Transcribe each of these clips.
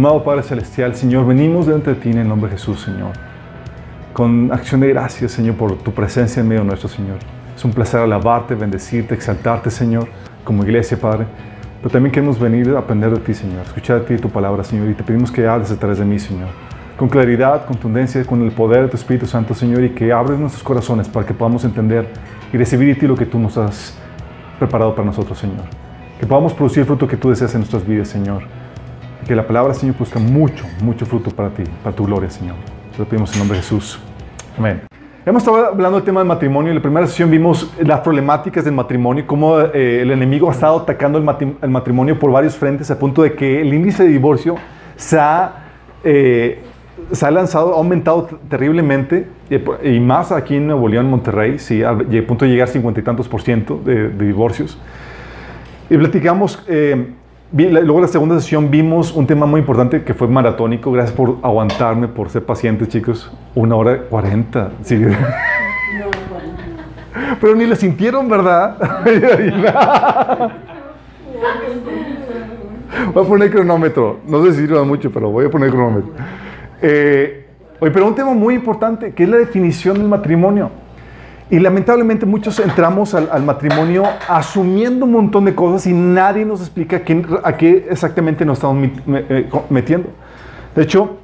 Amado Padre Celestial, Señor, venimos delante de ti en el nombre de Jesús, Señor. Con acción de gracias, Señor, por tu presencia en medio nuestro, Señor. Es un placer alabarte, bendecirte, exaltarte, Señor, como iglesia, Padre. Pero también queremos venir a aprender de ti, Señor, escuchar de ti tu palabra, Señor, y te pedimos que hables a través de mí, Señor. Con claridad, contundencia, con el poder de tu Espíritu Santo, Señor, y que abres nuestros corazones para que podamos entender y recibir de ti lo que tú nos has preparado para nosotros, Señor. Que podamos producir el fruto que tú deseas en nuestras vidas, Señor. Que la palabra, Señor, produzca mucho, mucho fruto para ti, para tu gloria, Señor. Te lo pedimos en nombre de Jesús. Amén. Hemos estado hablando del tema del matrimonio. En la primera sesión vimos las problemáticas del matrimonio, cómo eh, el enemigo ha estado atacando el, matrimonio por varios frentes, a punto de que el índice de divorcio se ha, eh, se ha lanzado, ha aumentado terriblemente, y, más aquí en Nuevo León, Monterrey, sí, a, punto de llegar a cincuenta y tantos por ciento de, de divorcios. Y platicamos, eh, luego en la segunda sesión vimos un tema muy importante que fue maratónico. Gracias por aguantarme, por ser pacientes, chicos. Una hora cuarenta. Sí. Pero ni lo sintieron, ¿verdad? voy a poner cronómetro. No sé si sirva mucho, pero voy a poner cronómetro. Eh, oye, pero un tema muy importante, que es la definición del matrimonio. Y lamentablemente muchos entramos al, matrimonio asumiendo un montón de cosas y nadie nos explica a qué exactamente nos estamos eh, metiendo. De hecho,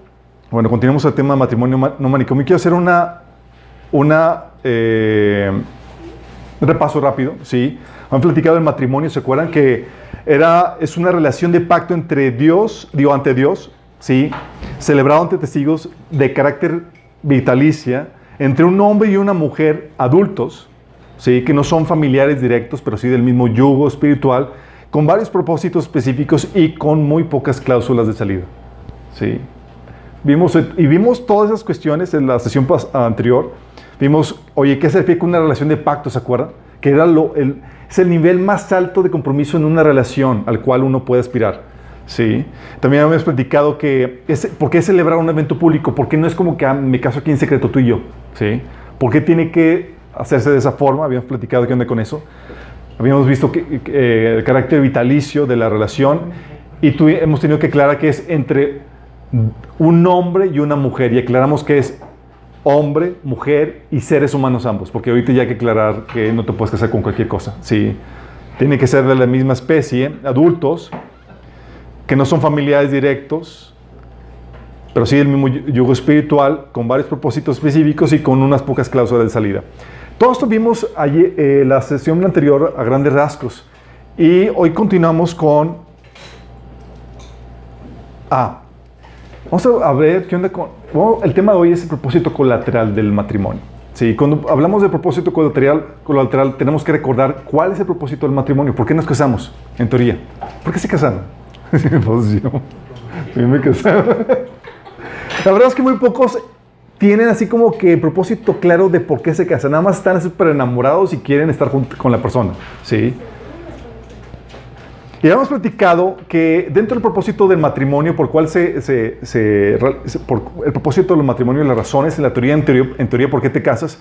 bueno, continuamos el tema de matrimonio no manicomio. Quiero hacer una, una eh, repaso rápido, ¿sí? Han platicado del matrimonio, ¿se acuerdan? Que era, es una relación de pacto entre Dios, digo, ante Dios, ¿sí? Celebrado ante testigos de carácter vitalicia, entre un hombre y una mujer adultos, ¿sí? que no son familiares directos, pero sí del mismo yugo espiritual, con varios propósitos específicos y con muy pocas cláusulas de salida. ¿sí? Vimos, y vimos todas esas cuestiones en la sesión anterior. Vimos, oye, ¿qué con una relación de pacto? ¿Se acuerdan? Que era lo, es el nivel más alto de compromiso en una relación al cual uno puede aspirar. Sí. También hemos platicado que, es, ¿por qué celebrar un evento público? Porque no es como que ah, me caso aquí en secreto tú y yo. ¿Sí? ¿Por qué tiene que hacerse de esa forma? Habíamos platicado qué onda con eso. Habíamos visto que, eh, el carácter vitalicio de la relación y tú, hemos tenido que aclarar que es entre un hombre y una mujer y aclaramos que es hombre, mujer y seres humanos ambos, porque ahorita ya hay que aclarar que no te puedes casar con cualquier cosa. Sí. Tiene que ser de la misma especie, adultos, que no son familiares directos, pero sí el mismo yugo espiritual, con varios propósitos específicos y con unas pocas cláusulas de salida. Todo esto vimos allí, eh, la sesión anterior a grandes rasgos. Y hoy continuamos con... Ah, vamos a ver qué onda con... el tema de hoy es el propósito colateral del matrimonio. Sí, cuando hablamos de propósito colateral, colateral, tenemos que recordar cuál es el propósito del matrimonio. ¿Por qué nos casamos? En teoría. ¿Por qué se casaron? pues yo, La verdad es que muy pocos tienen así como que el propósito claro de por qué se casan. Nada más están súper enamorados y quieren estar con la persona. ¿sí? Y hemos platicado que dentro del propósito del matrimonio, por cuál se, se, por el propósito del matrimonio, las razones, en la teoría, en teoría, en teoría, por qué te casas,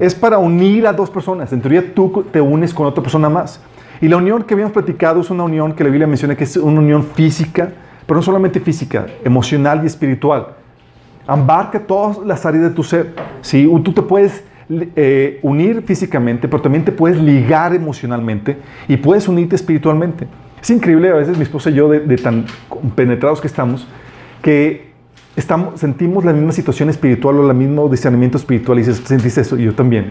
es para unir a dos personas. En teoría, tú te unes con otra persona más. Y la unión que habíamos platicado es una unión que la Biblia menciona que es una unión física, pero no solamente física, emocional y espiritual. Abarca todas las áreas de tu ser. ¿sí? Tú te puedes eh, unir físicamente, pero también te puedes ligar emocionalmente y puedes unirte espiritualmente. Es increíble a veces mi esposa y yo, de, de tan penetrados que estamos, que estamos, sentimos la misma situación espiritual o el mismo discernimiento espiritual y dices, ¿sentiste eso? Y yo también.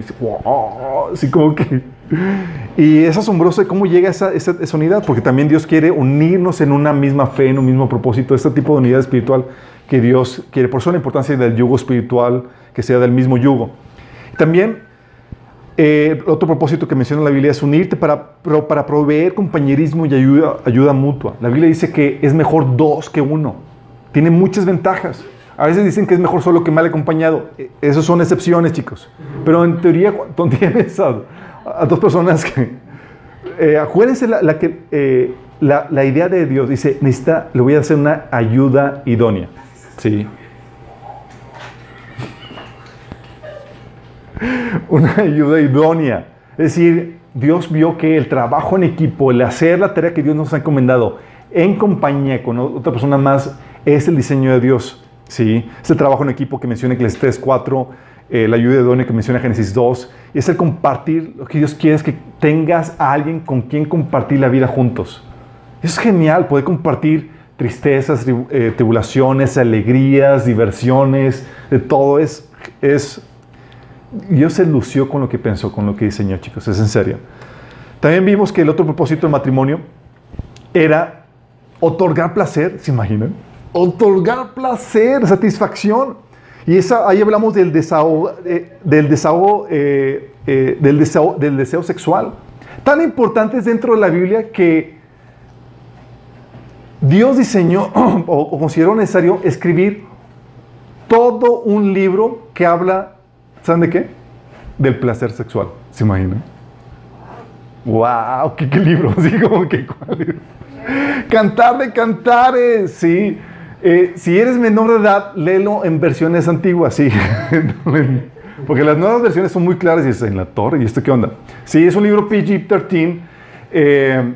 así como que... Y es asombroso cómo llega esa, esa, esa, unidad, porque también Dios quiere unirnos en una misma fe, en un mismo propósito, este tipo de unidad espiritual que Dios quiere. Por eso la importancia del yugo espiritual, que sea del mismo yugo. También, eh, otro propósito que menciona la Biblia es unirte para, para proveer compañerismo y ayuda, ayuda mutua. La Biblia dice que es mejor dos que uno. Tiene muchas ventajas. A veces dicen que es mejor solo que mal acompañado. E, Esas son excepciones, chicos. Pero en teoría, cuando tienes a, dos personas que... Eh, acuérdense la, que, eh, la, la, idea de Dios. Dice, necesita, le voy a hacer una ayuda idónea. Sí. una ayuda idónea. Es decir, Dios vio que el trabajo en equipo, el hacer la tarea que Dios nos ha encomendado en compañía con otra persona más, es el diseño de Dios. ¿sí? Es el trabajo en equipo que menciona Eclesiastes 4, eh, la ayuda de idónea que menciona Génesis 2. Y es el compartir, lo que Dios quiere es que tengas a alguien con quien compartir la vida juntos. Es genial poder compartir tristezas, eh, tribulaciones, alegrías, diversiones, de todo. Es, es, Dios se lució con lo que pensó, con lo que diseñó, chicos. Es en serio. También vimos que el otro propósito del matrimonio era otorgar placer, ¿se imaginan? Otorgar placer, satisfacción. Y ahí hablamos del desahogo, eh, del, desahogo, eh, del, deseo, del deseo sexual. Tan importante dentro de la Biblia que Dios diseñó o, consideró necesario escribir todo un libro que habla, ¿saben de qué? Del placer sexual. ¿Se imaginan? ¡Wow! ¿Qué, libro? Así como que, Cantar de cantares, sí. Eh, si eres menor de edad, léelo en versiones antiguas, sí. Porque las nuevas versiones son muy claras y es en la torre. ¿Y esto qué onda? Sí, es un libro PG-13. Eh,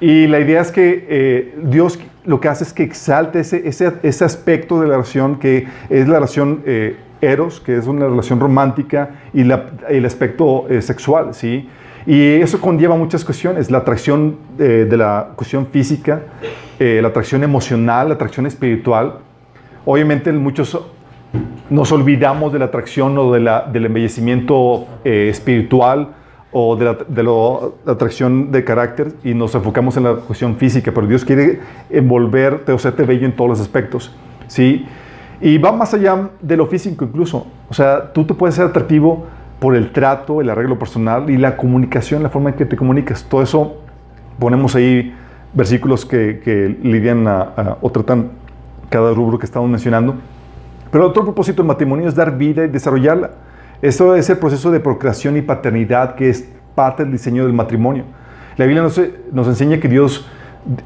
y la idea es que eh, Dios lo que hace es que exalte ese, ese, ese, aspecto de la relación que es la relación eh, eros, que es una relación romántica, y la, el aspecto eh, sexual, ¿sí? Y eso conlleva muchas cuestiones, la atracción de la cuestión física, la atracción emocional, la atracción espiritual. Obviamente muchos nos olvidamos de la atracción o de la, del embellecimiento espiritual, o de la, atracción de carácter y nos enfocamos en la cuestión física, pero Dios quiere envolverte o hacerte bello en todos los aspectos, ¿sí? Y va más allá de lo físico incluso, o sea, tú te puedes ser atractivo por el trato, el arreglo personal y la comunicación, la forma en que te comunicas, todo eso ponemos ahí versículos que, que lidian o tratan cada rubro que estamos mencionando, pero otro propósito del matrimonio es dar vida y desarrollarla. Esto es el proceso de procreación y paternidad que es parte del diseño del matrimonio. La Biblia nos, nos enseña que Dios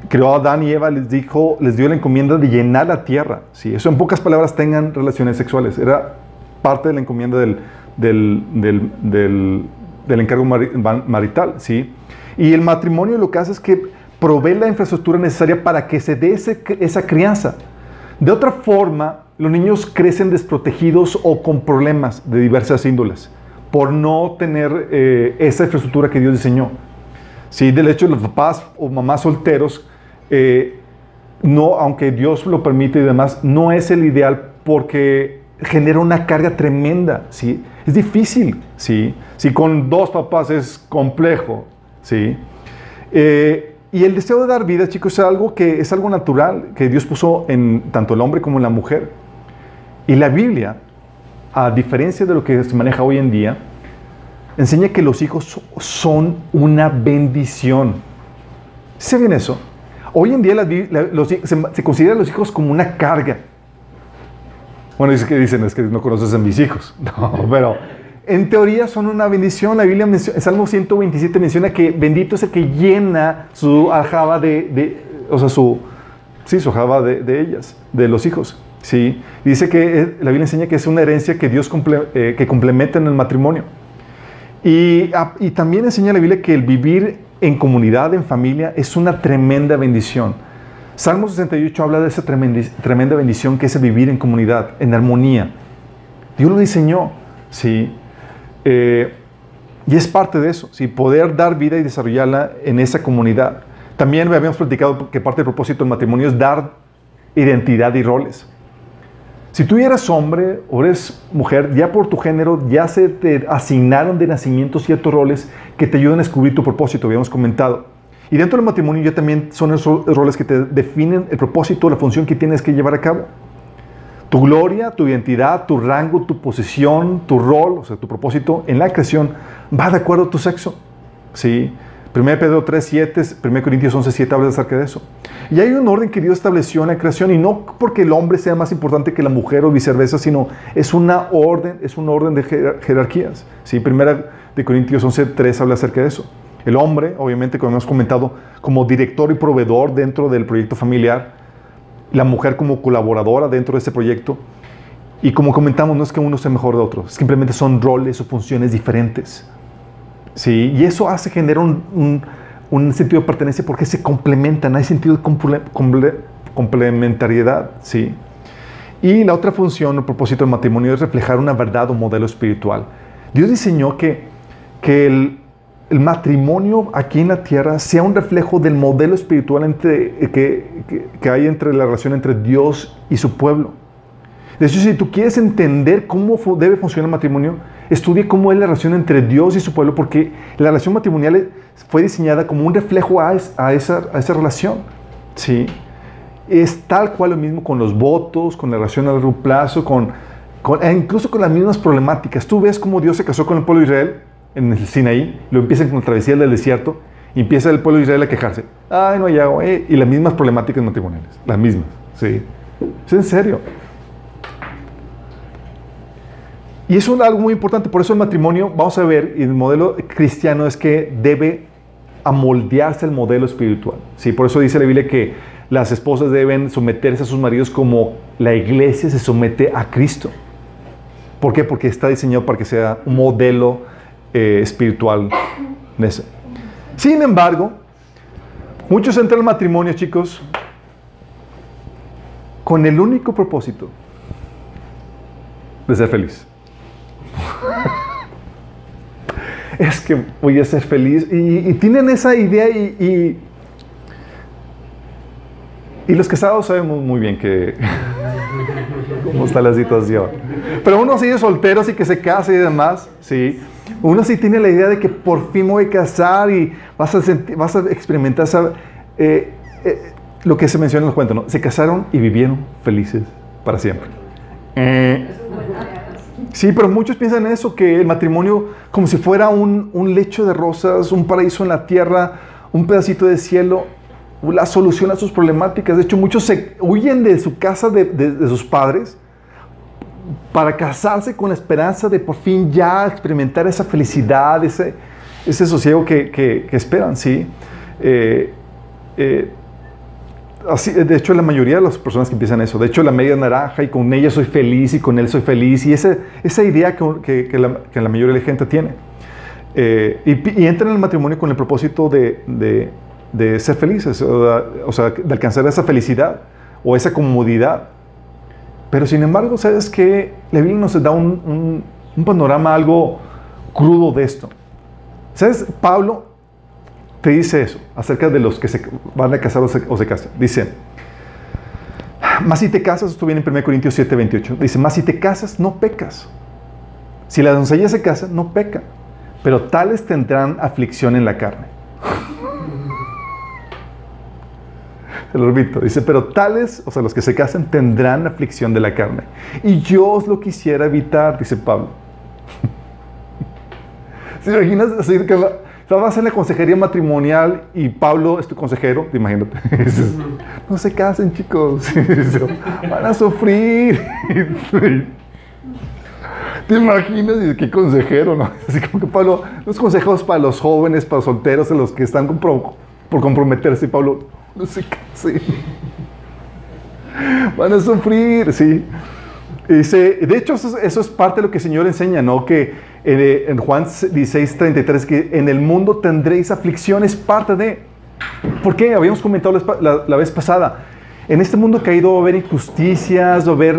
creó a Adán y Eva, les, dijo, les dio la encomienda de llenar la tierra. ¿sí? Eso en pocas palabras tengan relaciones sexuales. Era parte de la encomienda del, del, del, del, encargo marital. ¿sí? Y el matrimonio lo que hace es que provee la infraestructura necesaria para que se dé esa crianza. De otra forma, los niños crecen desprotegidos o con problemas de diversas índoles por no tener eh, esa infraestructura que Dios diseñó. Sí, del hecho, los papás o mamás solteros, eh, no, aunque Dios lo permite y demás, no es el ideal porque genera una carga tremenda. ¿sí? Es difícil. ¿sí? Si con dos papás es complejo. ¿sí? Eh, y el deseo de dar vida, chicos, es algo que es algo natural que Dios puso en tanto el hombre como en la mujer. Y la Biblia, a diferencia de lo que se maneja hoy en día, enseña que los hijos son una bendición. ¿Se bien eso? Hoy en día se, consideran los hijos como una carga. Bueno, es que dicen, es que no conoces a mis hijos. No, pero en teoría son una bendición. La Biblia, en Salmo 127 menciona que bendito es el que llena su aljaba de, o sea, su, sí, su de, ellas, de los hijos. Sí, dice que la Biblia enseña que es una herencia que Dios eh, que complementa en el matrimonio. Y, ah, y, también enseña la Biblia que el vivir en comunidad, en familia, es una tremenda bendición. Salmo 68 habla de esa tremenda, tremenda bendición que es el vivir en comunidad, en armonía. Dios lo diseñó, sí. Eh, y es parte de eso, ¿sí? poder dar vida y desarrollarla en esa comunidad. También habíamos platicado que parte del propósito del matrimonio es dar identidad y roles. Si tú eres hombre o eres mujer, ya por tu género ya se te asignaron de nacimiento ciertos roles que te ayudan a descubrir tu propósito, habíamos comentado. Y dentro del matrimonio ya también son esos roles que te definen el propósito, la función que tienes que llevar a cabo. Tu gloria, tu identidad, tu rango, tu posición, tu rol, o sea, tu propósito en la creación va de acuerdo a tu sexo. ¿Sí? 1 Pedro 3, 7, 1 Corintios 11, 7 habla acerca de eso. Y hay un orden que Dios estableció en la creación y no porque el hombre sea más importante que la mujer o viceversa, sino es una orden, es un orden de jerarquías. ¿Sí? 1 Corintios 11, 3 habla acerca de eso. El hombre, obviamente, como hemos comentado, como director y proveedor dentro del proyecto familiar, la mujer como colaboradora dentro de ese proyecto. Y como comentamos, no es que uno sea mejor de otro, simplemente son roles o funciones diferentes. ¿Sí? Y eso hace generar un, un, sentido de pertenencia porque se complementan, hay sentido de complementariedad, ¿sí? Y la otra función o propósito del matrimonio es reflejar una verdad o modelo espiritual. Dios diseñó que, que el, el matrimonio aquí en la tierra sea un reflejo del modelo espiritual entre, que, que, que hay entre la relación entre Dios y su pueblo. De hecho, si tú quieres entender cómo debe funcionar el matrimonio, estudie cómo es la relación entre Dios y su pueblo, porque la relación matrimonial fue diseñada como un reflejo a, a, esa, a esa relación. ¿sí? Es tal cual lo mismo con los votos, con la relación a largo plazo, con, con, e incluso con las mismas problemáticas. Tú ves cómo Dios se casó con el pueblo de Israel en el Sinaí, lo empiezan con la travesía del desierto, y empieza el pueblo de Israel a quejarse. Ay, no hay agua. Eh", y las mismas problemáticas matrimoniales, las mismas. ¿sí? Es en serio. Y eso es algo muy importante, por eso el matrimonio, vamos a ver, y el modelo cristiano es que debe amoldearse al modelo espiritual. ¿sí? Por eso dice la Biblia que las esposas deben someterse a sus maridos como la iglesia se somete a Cristo. ¿Por qué? Porque está diseñado para que sea un modelo eh, espiritual. Sin embargo, muchos entran al matrimonio, chicos, con el único propósito de ser feliz. es que voy a ser feliz. Y, tienen esa idea y, y, y, los casados sabemos muy bien que cómo está la situación. Pero uno sigue soltero, así que se casa y demás, sí. Uno sí tiene la idea de que por fin voy a casar y vas a, experimentar eh, eh, lo que se menciona en los cuentos, ¿no? Se casaron y vivieron felices para siempre. Eh, Sí, pero muchos piensan eso, que el matrimonio como si fuera un, lecho de rosas, un paraíso en la tierra, un pedacito de cielo, la solución a sus problemáticas. De hecho, muchos se huyen de su casa, de sus padres, para casarse con la esperanza de por fin ya experimentar esa felicidad, ese, ese sosiego que, que, esperan, ¿sí? Eh, eh, Así, de hecho, la mayoría de las personas que empiezan eso, de hecho, la media naranja y con ella soy feliz y con él soy feliz, y esa, esa idea que, la, que, la, mayoría de la gente tiene. Eh, y, y, entran en el matrimonio con el propósito de, de, ser felices, o, sea, de alcanzar esa felicidad o esa comodidad. Pero sin embargo, ¿sabes que La Biblia nos da un, panorama algo crudo de esto. ¿Sabes? Pablo te dice eso acerca de los que se van a casar o se, o se casan. Dice, más si te casas, esto viene en 1 Corintios 7, 28, dice, más si te casas, no pecas. Si la doncella se casa, no peca, pero tales tendrán aflicción en la carne. Se lo repito, dice, pero tales, o sea, los que se casan tendrán aflicción de la carne. Y yo os lo quisiera evitar, dice Pablo. ¿Se imaginas decir que Estabas en la consejería matrimonial y Pablo es tu consejero, imagínate. no se casen, chicos. Van a sufrir. ¿Te imaginas? ¿Qué consejero? No? Así como que Pablo, los consejos para los jóvenes, para los solteros, los que están por, por comprometerse. Pablo, no se casen. Van a sufrir, sí. Dice, de hecho, eso, es parte de lo que el Señor enseña, ¿no? Que eh, en Juan 16, 33, que en el mundo tendréis aflicciones, parte de... ¿Por qué? Habíamos comentado la, vez pasada. En este mundo caído va a haber injusticias, va a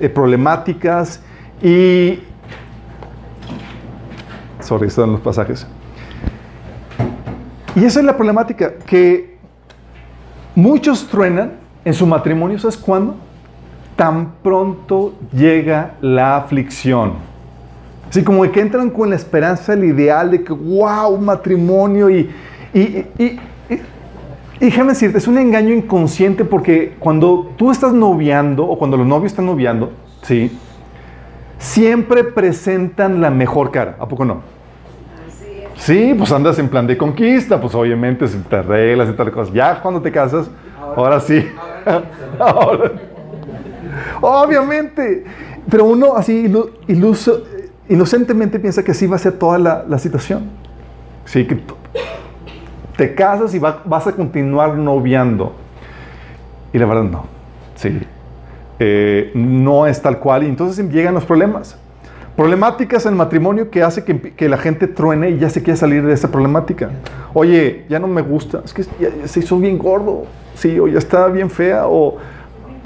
eh, problemáticas y... Sorry, están los pasajes. Y esa es la problemática, que muchos truenan en su matrimonio, ¿sabes cuándo? Tan pronto llega la aflicción. Así como que entran con la esperanza, el ideal de que, wow, matrimonio y, y, y, y, y déjame decirte, es un engaño inconsciente porque cuando tú estás noviando o cuando los novios están noviando, ¿sí? Siempre presentan la mejor cara, ¿a poco no? Sí, pues andas en plan de conquista, pues obviamente si te arreglas y tal cosa. Ya cuando te casas, ahora, ahora sí. Obviamente. Pero uno así iluso, inocentemente piensa que así va a ser toda la, la situación. Sí, que te casas y va, vas a continuar noviando. Y la verdad no. Sí. Eh, no es tal cual y entonces llegan los problemas. Problemáticas en matrimonio que hace que, que la gente truene y ya se quiere salir de esa problemática. Oye, ya no me gusta, es que ya- ya se hizo bien gordo, sí, o ya está bien fea, o,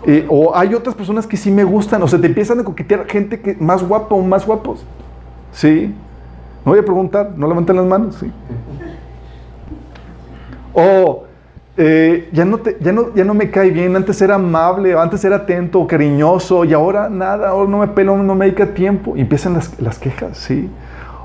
eh, o hay otras personas que sí me gustan, o sea, te empiezan a coquetear gente que más guapa o más guapos. Sí. No voy a preguntar, no levanten las manos, sí. O eh, ya, no te- ya, no, ya no me cae bien, antes era amable, antes era atento, cariñoso, y ahora nada, ahora no me pelo, no me dedica tiempo. Y empiezan las, las quejas, ¿sí?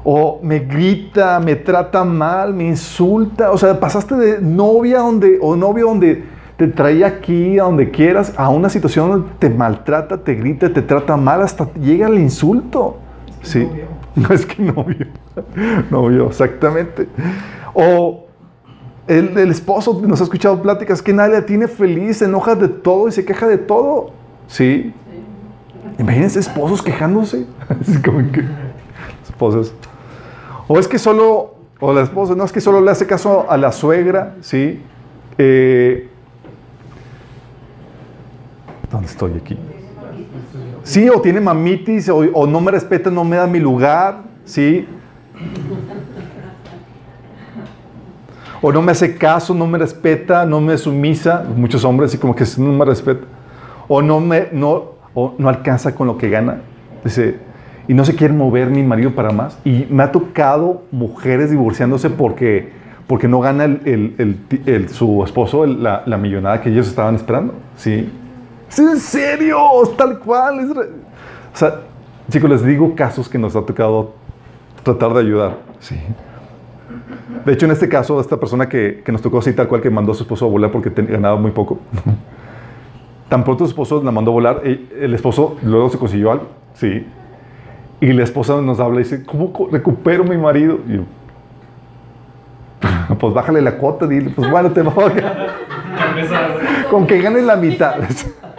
O me grita, me trata mal, me insulta. O sea, pasaste de novia donde, o novio donde te traía aquí, a donde quieras, a una situación donde te maltrata, te grita, te trata mal, hasta llega el insulto. Sí. No es que novio. Novio, exactamente. O el, el esposo nos ha escuchado pláticas que nadie la tiene feliz, se enoja de todo y se queja de todo. Sí. Imagínense esposos quejándose. Así como que esposas. O es que solo, o la esposa, no es que solo le hace caso a la suegra, ¿sí? Eh, ¿Dónde estoy aquí? Sí, o tiene mamitis, o, o no me respeta, no me da mi lugar, ¿sí? O no me hace caso, no me respeta, no me sumisa. Muchos hombres así como que no me respeta. O no, me, no, o no alcanza con lo que gana. Dice, y no se quiere mover mi marido para más. Y me ha tocado mujeres divorciándose porque, porque no gana el, el- el- su esposo la, la millonada que ellos estaban esperando. ¿Sí? ¿Es en serio? Tal cual. es o sea, chicos, les digo casos que nos ha tocado tratar de ayudar. Sí. De hecho, en este caso, esta persona que, que nos tocó así, tal cual, que mandó a su esposo a volar porque ten- ganaba muy poco. Tan pronto su esposo la mandó a volar, el, el esposo luego se consiguió algo, sí. Y la esposa nos habla y dice, ¿cómo recupero mi marido? Y yo, pues bájale la cuota, dile, pues bueno, te va a Con que ganes la mitad.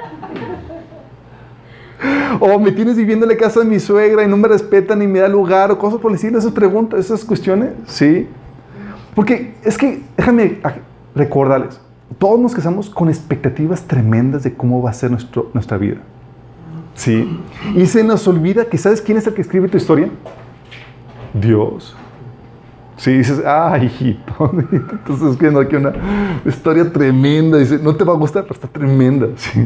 o me tienes viviendo en la casa de mi suegra y no me respeta ni me da lugar, o cosas por decirle esas preguntas, esas cuestiones, sí. Porque es que, déjame recordarles, todos nos casamos con expectativas tremendas de cómo va a ser nuestro, nuestra vida. Sí. Y se nos olvida que, ¿sabes quién es el que escribe tu historia? Dios. Sí, dices, ah, hijito, entonces escribiendo aquí una historia tremenda. Dice, no te va a gustar, pero está tremenda. Sí.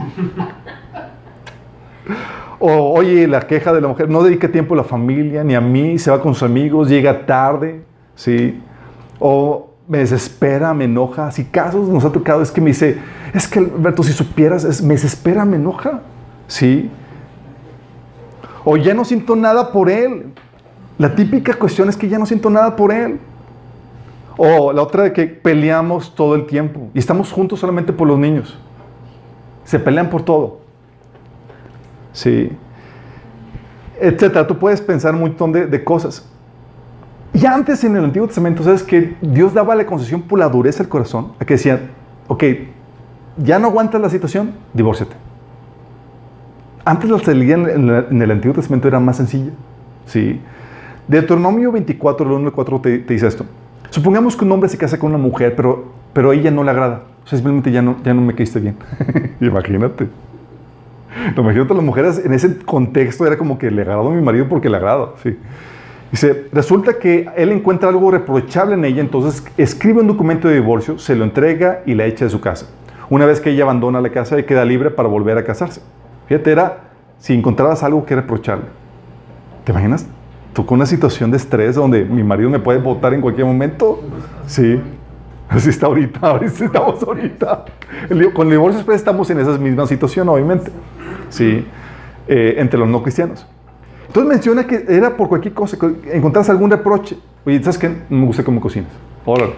O, oye, la queja de la mujer, no dedica tiempo a la familia, ni a mí, se va con sus amigos, llega tarde, ¿sí? O me desespera, me enoja. Así casos nos ha tocado, es que me dice, es que Alberto, si supieras, es, me desespera, me enoja, ¿sí? O ya no siento nada por él. La típica cuestión es que ya no siento nada por él. O la otra de que peleamos todo el tiempo y estamos juntos solamente por los niños. Se pelean por todo. Sí. Etcétera. Tú puedes pensar un montón de, de cosas. Y antes en el Antiguo Testamento, ¿sabes que Dios daba la concesión por la dureza del corazón? A que decían, ok, ya no aguantas la situación, divórciate. Antes la salida en, el Antiguo Testamento era más sencilla. ¿sí? Deuteronomio 24, el 1 al 4 te, te dice esto. Supongamos que un hombre se casa con una mujer, pero, pero a ella no le agrada. O sea, simplemente ya no, ya no me caíste bien. Imagínate. No, imagínate las mujeres en ese contexto era como que le agrado a mi marido porque le agrado. Sí. Dice, resulta que él encuentra algo reprochable en ella, entonces escribe un documento de divorcio, se lo entrega y la echa de su casa. Una vez que ella abandona la casa, ella queda libre para volver a casarse. Fíjate, era si encontrabas algo que reprocharle. ¿Te imaginas? Tú con una situación de estrés donde mi marido me puede votar en cualquier momento. Sí. Así está ahorita, así estamos ahorita. Con el divorcio estamos en esa misma situación, obviamente. Sí. Eh, entre los no cristianos. Entonces menciona que era por cualquier cosa, que encontrás algún reproche. Oye, ¿sabes qué? Me gusta cómo cocinas. Órale.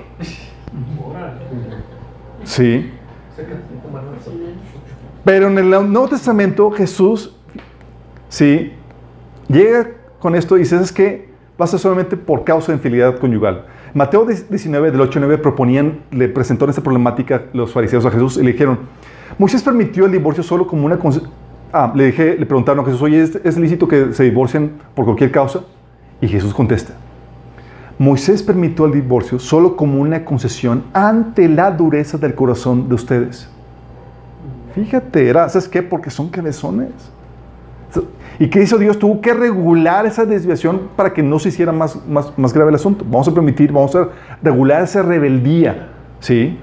Sí. Pero en el Nuevo Testamento Jesús, sí, llega con esto y dice, es que va a ser solamente por causa de infidelidad conyugal. Mateo 19, del 8 al 9, proponían, le presentó esta problemática los fariseos a Jesús y le dijeron, Moisés permitió el divorcio solo como una... Ah, le, dije, le preguntaron a Jesús, oye, ¿es, ¿es lícito que se divorcien por cualquier causa? Y Jesús contesta, Moisés permitió el divorcio solo como una concesión ante la dureza del corazón de ustedes. Fíjate, era, ¿sabes qué? Porque son cabezones. ¿Y qué hizo Dios? Tuvo que regular esa desviación para que no se hiciera más, más, más grave el asunto. Vamos a permitir, vamos a regular esa rebeldía. ¿Sí?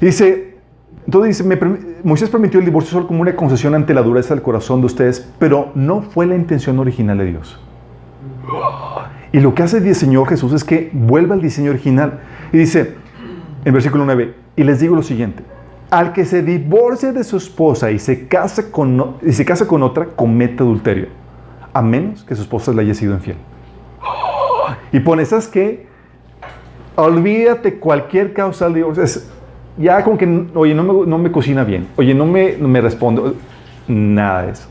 Dice, entonces dice, me Moisés permitió el divorcio solo como una concesión ante la dureza del corazón de ustedes, pero no fue la intención original de Dios. Y lo que hace el Señor Jesús es que vuelve al diseño original. Y dice, en versículo 9, y les digo lo siguiente, al que se divorcie de su esposa y se case con, y se casa con otra, comete adulterio, a menos que su esposa le haya sido infiel. Y pone, ¿sabes qué? Olvídate cualquier causal de divorcio. Ya como que, oye, no me, no me cocina bien, oye, no me, me responde, nada de eso.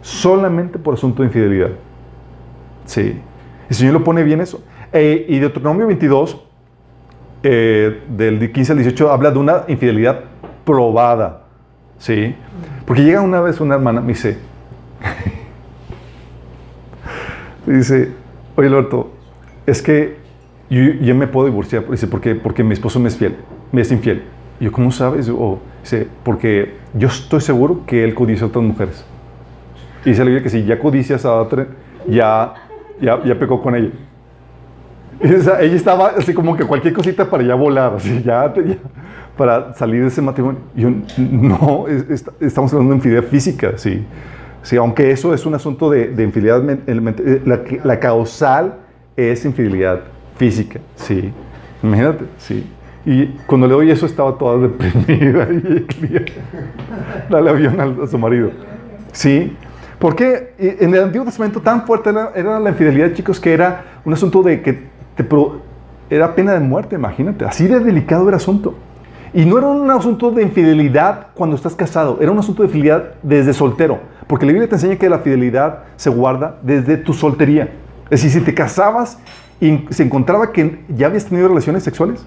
Solamente por asunto de infidelidad. Sí. El Señor lo pone bien eso. Eh, y Deuteronomio 22, eh, del 15 al 18, habla de una infidelidad probada. ¿Sí? Porque llega una vez una hermana, me dice, dice, oye Alberto, es que yo, yo me puedo divorciar, dice, porque, porque mi esposo me es fiel, me es infiel. Y yo, ¿cómo sabes? O, dice, porque yo estoy seguro que él codicia a otras mujeres. Y dice la Biblia que si ya codicias a otra, ya, ya, ya pecó con ella. Y, ella estaba así como que cualquier cosita para ya volar, así, ya, ya, para salir de ese matrimonio. Y yo, no, es- es- estamos hablando de infidelidad física, sí. Sí, aunque eso es un asunto de, de infidelidad, eh, la, la causal es infidelidad física, sí. Imagínate, sí. Y cuando le doy eso estaba toda deprimida y quería darle avión al- a su marido. Sí. Porque en el Antiguo Testamento tan fuerte era, era la infidelidad, chicos, que era un asunto de que te pro- era pena de muerte, imagínate. Así de delicado era el asunto. Y no era un asunto de infidelidad cuando estás casado, era un asunto de fidelidad desde soltero. Porque la Biblia te enseña que la fidelidad se guarda desde tu soltería. Es decir, si te casabas y se encontraba que ya habías tenido relaciones sexuales,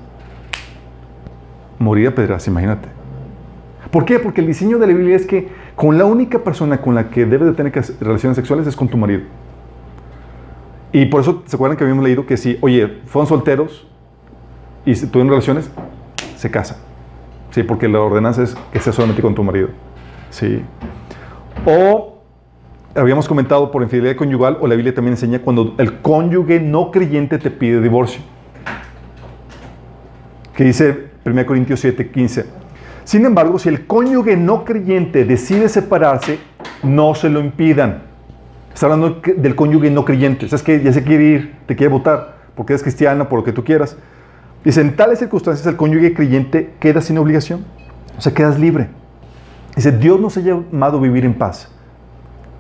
moría pedras, imagínate. ¿Por qué? Porque el diseño de la Biblia es que con la única persona con la que debes de tener relaciones sexuales es con tu marido. Y por eso, ¿se acuerdan que habíamos leído que si, oye, fueron solteros y tuvieron relaciones, se casan? Sí, porque la ordenanza es que sea solamente con tu marido. Sí. O habíamos comentado por infidelidad conyugal, o la Biblia también enseña cuando el cónyuge no creyente te pide divorcio. Que dice 1 Corintios 7, 15. Sin embargo, si el cónyuge no creyente decide separarse, no se lo impidan. Está hablando del cónyuge no creyente. Es que ya se quiere ir, te quiere votar, porque es cristiana, por lo que tú quieras. Dice, en tales circunstancias el cónyuge creyente queda sin obligación. O sea, quedas libre. Dice, Dios nos ha llamado a vivir en paz.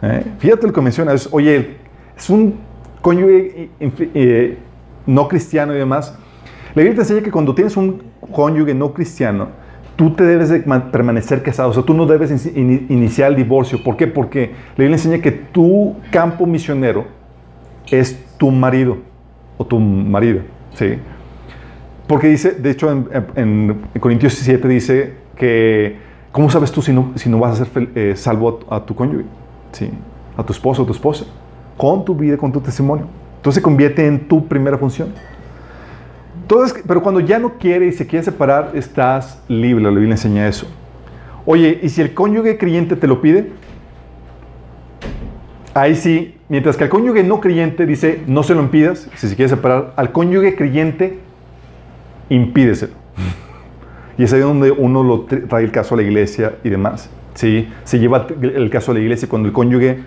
¿Eh? Fíjate lo que menciona. Es, oye, es un cónyuge eh, eh, no cristiano y demás. La Biblia te enseña que cuando tienes un cónyuge no cristiano, tú te debes de man- permanecer casado. O sea, tú no debes in- in- iniciar el divorcio. ¿Por qué? Porque la Biblia enseña que tu campo misionero es tu marido o tu marida. ¿sí? Porque dice, de hecho, en, en- en Corintios 7 dice que, ¿cómo sabes tú si no, si no vas a ser eh, salvo a, a tu cónyuge? ¿Sí? A tu esposo o tu esposa. Con tu vida, con tu testimonio. Entonces se convierte en tu primera función. Pero cuando ya no quiere y se quiere separar, estás libre. La Biblia enseña eso. Oye, ¿y si el cónyuge creyente te lo pide? Ahí sí, mientras que al cónyuge no creyente dice, no se lo impidas, si se quiere separar, al cónyuge creyente, impídeselo. Y es ahí donde uno lo tra- trae el caso a la iglesia y demás. ¿sí? Se lleva el caso a la iglesia cuando el cónyuge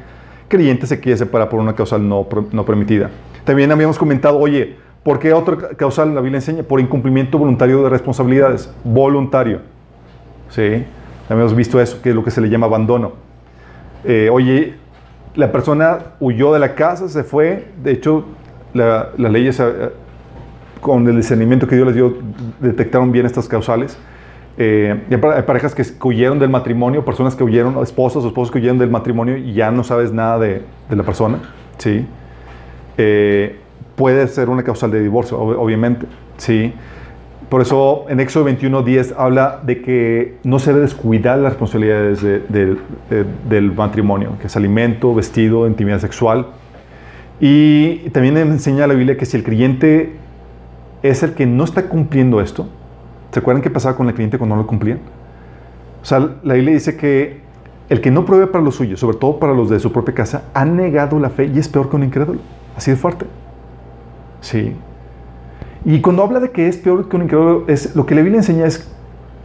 creyente se quiere separar por una causal no, no permitida. También habíamos comentado, oye, ¿por qué otra ca- causal la Biblia enseña? Por incumplimiento voluntario de responsabilidades. Voluntario. ¿Sí? Habíamos visto eso, que es lo que se le llama abandono. Eh, oye, la persona huyó de la casa, se fue. De hecho, la- las leyes, eh, con el discernimiento que Dios les dio, detectaron bien estas causales. Eh, hay pare- hay parejas que huyeron del matrimonio, personas que huyeron, esposos o esposos que huyeron del matrimonio y ya no sabes nada de, de la persona. ¿sí? Eh, puede ser una causal de divorcio, ob- obviamente. ¿sí? Por eso en Éxodo 21.10 habla de que no se debe descuidar las responsabilidades de- de- de- del matrimonio, que es alimento, vestido, intimidad sexual. Y también enseña la Biblia que si el creyente es el que no está cumpliendo esto, ¿se acuerdan qué pasaba con el creyente cuando no lo cumplían? O sea, la Biblia dice que el que no provee para los suyos, sobre todo para los de su propia casa, ha negado la fe y es peor que un incrédulo. Así de fuerte. Sí. Y cuando habla de que es peor que un incrédulo, es, lo que la Biblia enseña es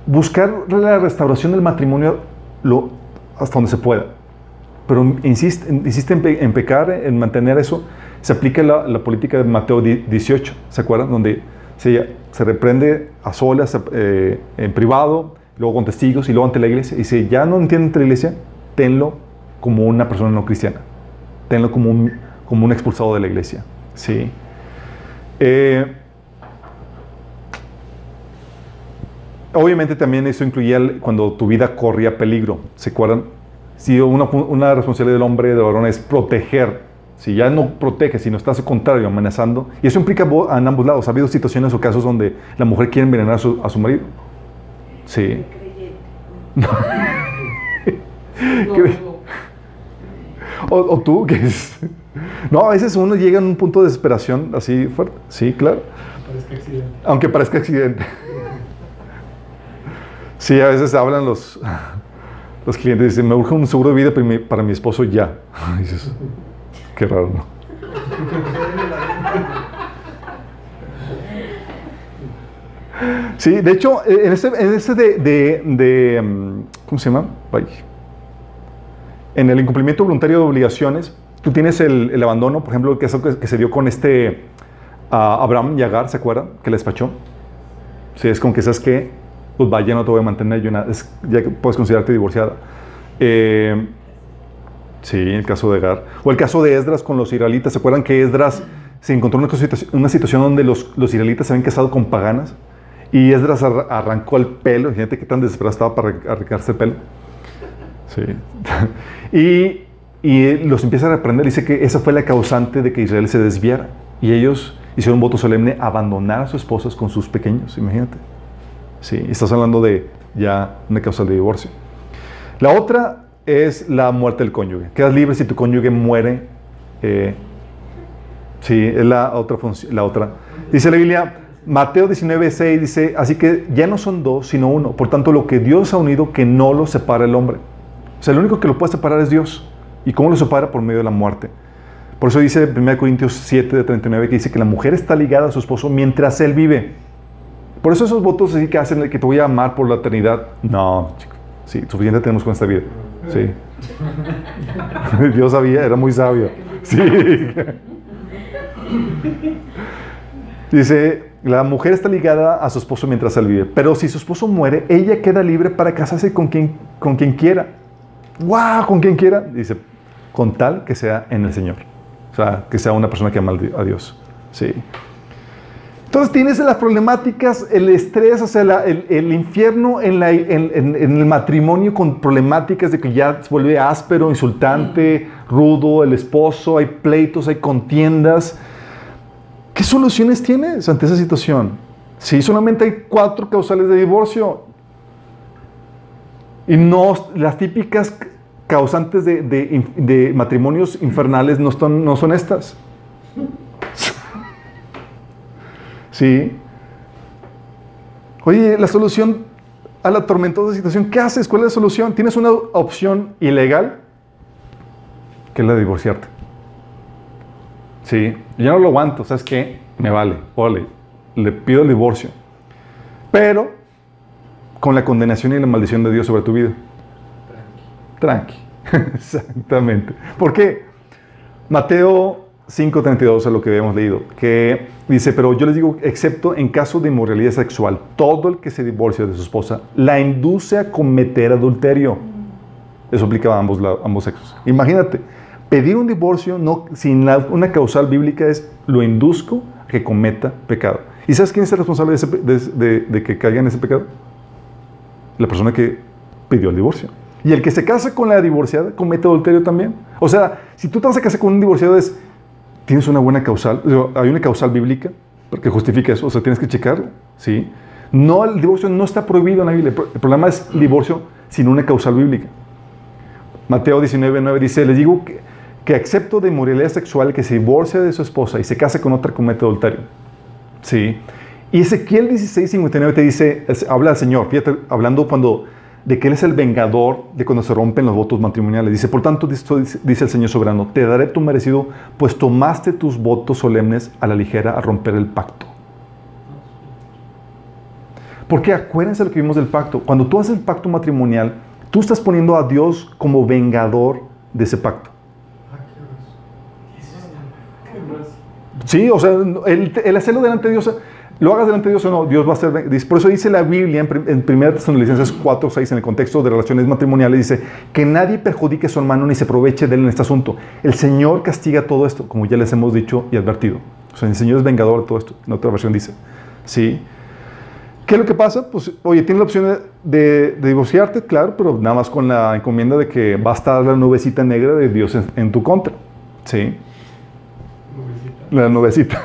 buscar la restauración del matrimonio lo, hasta donde se pueda. Pero insiste, insiste en, pecar, en mantener eso. Se aplica la, política de Mateo 18, ¿se acuerdan? Donde se, se reprende a solas, eh, en privado, luego con testigos y luego ante la iglesia. Y si ya no entiende la iglesia, tenlo como una persona no cristiana. Tenlo como como un expulsado de la iglesia. ¿sí? Eh, obviamente también eso incluía cuando tu vida corría peligro. ¿Se acuerdan? Si una, una responsabilidad del hombre, del varón, es proteger. Si ya no protege, sino estás al contrario, amenazando. Y eso implica en ambos lados. Ha habido situaciones o casos donde la mujer quiere envenenar a su, a su marido. Sí. o, o, tú, que es. No, a veces uno llega a un punto de desesperación así fuerte. Sí, claro. Aunque parezca accidente. Sí, a veces hablan los, los clientes y dicen, me urge un seguro de vida para mi, para mi esposo ya. dices, qué raro, ¿no? Sí, de hecho, en este, en este de, de, de, mm, ¿cómo se llama? En el incumplimiento voluntario de obligaciones, tú tienes el, el abandono, por ejemplo, que, eso que, se dio con este Abraham y ¿se acuerdan? Que le despachó. Sí, es como que sabes que, pues vaya, no te voy a mantener, yo nada, es, ya puedes considerarte divorciada. Eh, sí, el caso de Agar. O el caso de Esdras con los israelitas, ¿se acuerdan que Esdras se encontró en una situación donde los, los israelitas se habían casado con paganas? Y Esdras arrancó el pelo. Fíjate qué tan desesperado estaba para arrancarse el pelo. Sí. y, y, los empieza a reprender. Dice que esa fue la causante de que Israel se desviara. Y ellos hicieron un voto solemne abandonar a sus esposas con sus pequeños. Imagínate. Sí, estás hablando de ya una causa de divorcio. La otra es la muerte del cónyuge. Quedas libre si tu cónyuge muere. Eh, sí, es la otra función. La otra. Dice la Biblia Mateo 19, 6 dice, así que ya no son dos, sino uno. Por tanto, lo que Dios ha unido, que no lo separa el hombre. O sea, lo único que lo puede separar es Dios. ¿Y cómo lo separa? Por medio de la muerte. Por eso dice 1 Corintios 7, de 39, que dice que la mujer está ligada a su esposo mientras él vive. Por eso esos votos así que hacen que te voy a amar por la eternidad. No, chicos. Sí, suficiente tenemos con esta vida. Sí. Dios sabía, era muy sabio. Sí. Dice, la mujer está ligada a su esposo mientras él vive, pero si su esposo muere, ella queda libre para casarse con quien, con quien quiera. ¡Wow! Con quien quiera. Dice, con tal que sea en el Señor. O sea, que sea una persona que ama a Dios. Sí. Entonces tienes las problemáticas, el estrés, o sea, el, infierno en, en, el matrimonio con problemáticas de que ya se vuelve áspero, insultante, rudo, el esposo, hay pleitos, hay contiendas. ¿Qué soluciones tienes ante esa situación? Si solamente hay cuatro causales de divorcio y no las típicas causantes de, matrimonios infernales no, no son estas. ¿Sí? Oye, la solución a la tormentosa situación, ¿qué haces? ¿Cuál es la solución? Tienes una opción ilegal, que es la de divorciarte. Sí, yo no lo aguanto, ¿sabes qué? Me vale, ole, le pido el divorcio. Pero con la condenación y la maldición de Dios sobre tu vida. Tranqui. Exactamente. ¿Por qué? Mateo 5.32 es lo que habíamos leído, que dice, pero yo les digo, excepto en caso de inmoralidad sexual, todo el que se divorcia de su esposa la induce a cometer adulterio. Eso aplica a ambos, ambos sexos. Imagínate, Pedir un divorcio no, sin una causal bíblica es lo induzco a que cometa pecado. ¿Y sabes quién es el responsable de, que caiga en ese pecado? La persona que pidió el divorcio. Y el que se casa con la divorciada comete adulterio también. O sea, si tú te vas a casar con un divorciado es, tienes una buena causal, hay una causal bíblica que justifica eso, o sea, tienes que checarlo, ¿sí? No, el divorcio no está prohibido en la Biblia, el problema es divorcio sin una causal bíblica. Mateo 19, 9 dice, les digo que que excepto de inmoralidad sexual, que se divorcia de su esposa y se casa con otra, comete adulterio. ¿Sí? Y Ezequiel 16, 59 te dice, habla el Señor, fíjate, hablando cuando de que Él es el vengador de cuando se rompen los votos matrimoniales. Dice, por tanto, dice el Señor soberano, te daré tu merecido, pues tomaste tus votos solemnes a la ligera a romper el pacto. Porque acuérdense lo que vimos del pacto. Cuando tú haces el pacto matrimonial, tú estás poniendo a Dios como vengador de ese pacto. Sí, o sea, el, el hacerlo delante de Dios lo hagas delante de Dios o no, Dios va a ser. Por eso dice la Biblia en, 1 Tesalonicenses 4, 6, en el contexto de relaciones matrimoniales, dice que nadie perjudique a su hermano ni se aproveche de él en este asunto. El Señor castiga todo esto, como ya les hemos dicho y advertido. O sea, el Señor es vengador de todo esto. En otra versión dice. ¿Sí? ¿Qué es lo que pasa? Pues, oye, tienes la opción de, divorciarte, claro, pero nada más con la encomienda de que va a estar la nubecita negra de Dios en, tu contra. ¿Sí? La nubecita.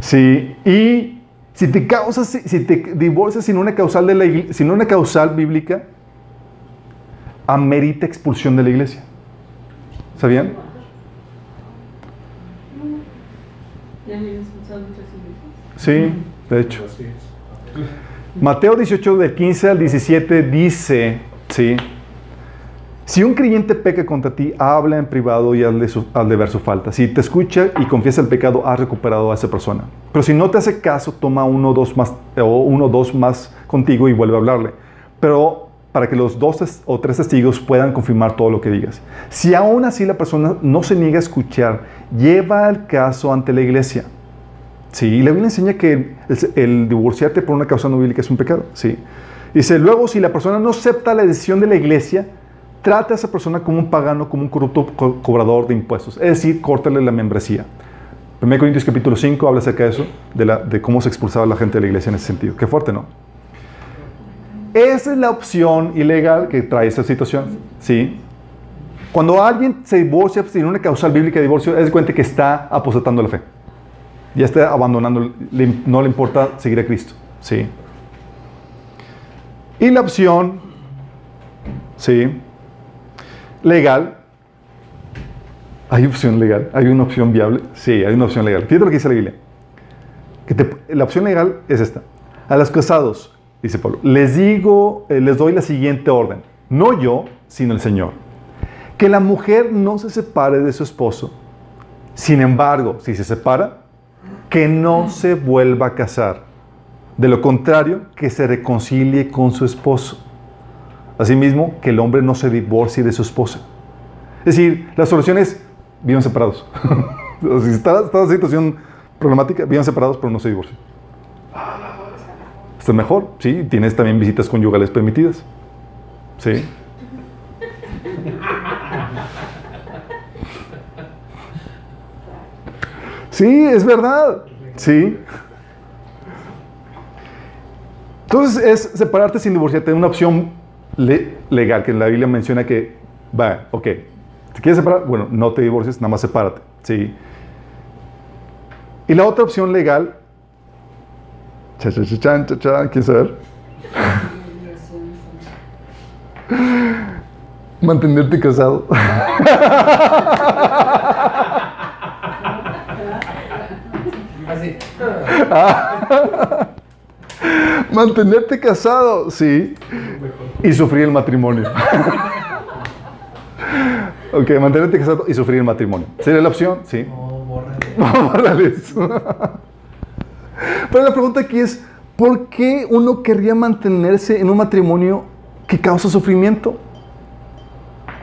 Sí, y si te causas, si te divorcias sin una causal, de la sin una causal bíblica, amerita expulsión de la iglesia. ¿Sabían? Sí, de hecho. Mateo 18, del 15 al 17 dice, sí, si un creyente peca contra ti, habla en privado y al de, ver su falta. Si te escucha y confiesa el pecado, has recuperado a esa persona. Pero si no te hace caso, toma uno o dos más, o uno dos más contigo y vuelve a hablarle. Pero para que los dos o tres testigos puedan confirmar todo lo que digas. Si aún así la persona no se niega a escuchar, lleva el caso ante la iglesia. Sí, la Biblia enseña que el, divorciarte por una causa no bíblica es un pecado. Sí. Dice, luego si la persona no acepta la decisión de la iglesia, trata a esa persona como un pagano, como un corrupto cobrador de impuestos. Es decir, córtale la membresía. 1 Corintios capítulo 5 habla acerca de eso, de, cómo se expulsaba la gente de la iglesia en ese sentido. Qué fuerte, ¿no? Esa es la opción ilegal que trae esta situación. ¿sí? Cuando alguien se divorcia sin una causal bíblica de divorcio, es cuenta que está apostatando la fe. Ya está abandonando, no le importa seguir a Cristo. ¿sí? Y la opción, ¿sí? Legal. ¿Hay opción legal? ¿Hay una opción viable? Sí, hay una opción legal. Fíjate lo que dice la Biblia. Que la opción legal es esta. A los casados, dice Pablo, les digo, eh, les doy la siguiente orden. No yo, sino el Señor. Que la mujer no se separe de su esposo. Sin embargo, si se separa, que no se vuelva a casar. De lo contrario, que se reconcilie con su esposo. Asimismo, que el hombre no se divorcie de su esposa. Es decir, la solución es, vivan separados. si está, una situación problemática, vivan separados, pero no se divorcien. Está mejor, sí. Tienes también visitas conyugales permitidas. Sí. Sí, es verdad. Sí. Entonces es separarte sin divorciarte, una opción legal, que en la Biblia menciona que, va, ok, ¿te quieres separar? Bueno, no te divorcies, nada más sepárate. ¿sí? Y la otra opción legal, cha, cha, cha, cha, cha, ¿quién sabe? Mantenerte casado. Así. Mantenerte casado, sí. Y sufrir el matrimonio. ok, mantenerte casado y sufrir el matrimonio. ¿Sería la opción? Sí. No, Pero la pregunta aquí es, ¿por qué uno querría mantenerse en un matrimonio que causa sufrimiento?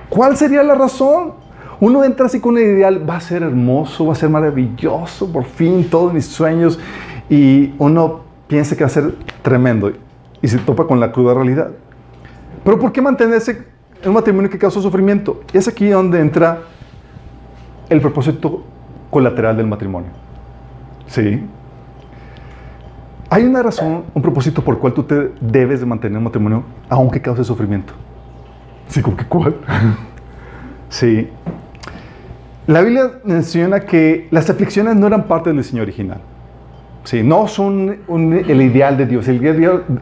¿Cuál sería la razón? Uno entra así con un ideal, va a ser hermoso, va a ser maravilloso, por fin todos mis sueños, y uno piensa que va a ser tremendo y se topa con la cruda realidad. Pero ¿por qué mantenerse en un matrimonio que causa sufrimiento? Es aquí donde entra el propósito colateral del matrimonio. ¿Sí? Hay una razón, un propósito por el cual tú te debes de mantener un matrimonio aunque cause sufrimiento. ¿Sí? ¿Con qué cuál? sí. La Biblia menciona que las aflicciones no eran parte del diseño original. Sí, no son el ideal de Dios. El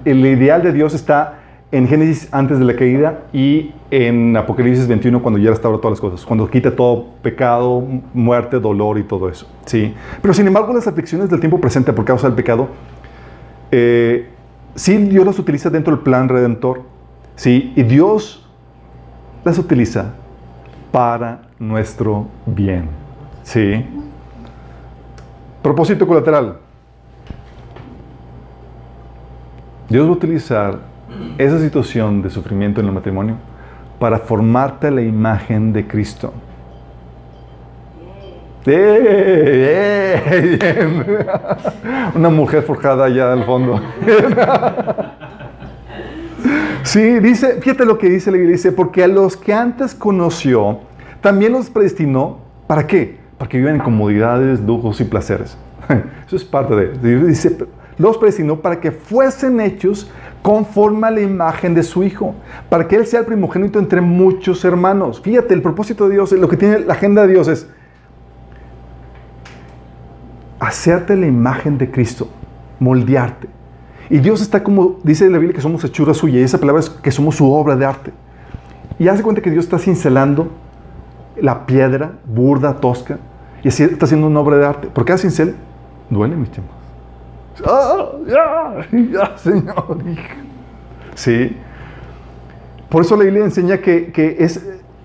el ideal de Dios está en Génesis antes de la caída y en Apocalipsis 21 cuando ya restaura todas las cosas, cuando quita todo pecado, muerte, dolor y todo eso. Sí. Pero sin embargo las aflicciones del tiempo presente por causa del pecado eh, sí, Dios las utiliza dentro del plan redentor. Sí, y Dios las utiliza para nuestro bien. Sí. Propósito colateral. Dios va a utilizar esa situación de sufrimiento en el matrimonio para formarte la imagen de Cristo. ¡Eh! ¡Eh! Una mujer forjada allá al fondo. Sí, dice, fíjate lo que dice la Biblia, dice, porque a los que antes conoció, también los predestinó, ¿para qué? Para que vivan en comodidades, lujos y placeres. Eso es parte de, dice, los predestinó para que fuesen hechos conforme a la imagen de su Hijo, para que Él sea el primogénito entre muchos hermanos. Fíjate, el propósito de Dios, lo que tiene la agenda de Dios es hacerte la imagen de Cristo, moldearte. Y Dios está como, dice la Biblia que somos hechura suya, y esa palabra es que somos su obra de arte. Y hace cuenta que Dios está cincelando la piedra burda, tosca, y así está haciendo una obra de arte. ¿Por qué hace cincel? Duele, mis chamos. ¡Ah! ¡Ya! ¡Ya, Señor! Sí. Por eso la Biblia enseña que, que es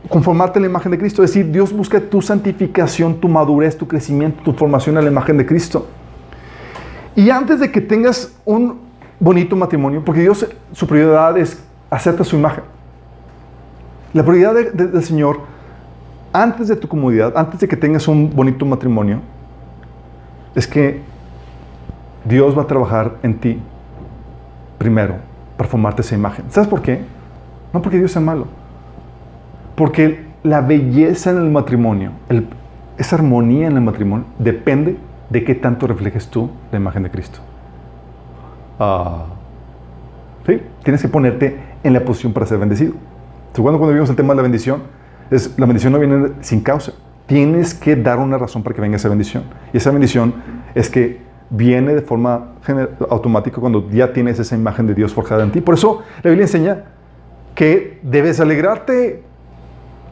conformarte a la imagen de Cristo. Es decir, Dios busca tu santificación, tu madurez, tu crecimiento, tu formación a la imagen de Cristo. Y antes de que tengas un bonito matrimonio, porque Dios, su prioridad es hacerte su imagen. La prioridad del Señor, antes de tu comodidad, antes de que tengas un bonito matrimonio, es que Dios va a trabajar en ti primero para formarte esa imagen. ¿Sabes por qué? No porque Dios sea malo. Porque la belleza en el matrimonio, esa armonía en el matrimonio, depende de qué tanto reflejes tú la imagen de Cristo. Ah, ¿sí? Tienes que ponerte en la posición para ser bendecido. Cuando, cuando vimos el tema de la bendición, es, la bendición no viene sin causa. Tienes que dar una razón para que venga esa bendición. Y esa bendición es que viene de forma automática cuando ya tienes esa imagen de Dios forjada en ti. Por eso la Biblia enseña que debes alegrarte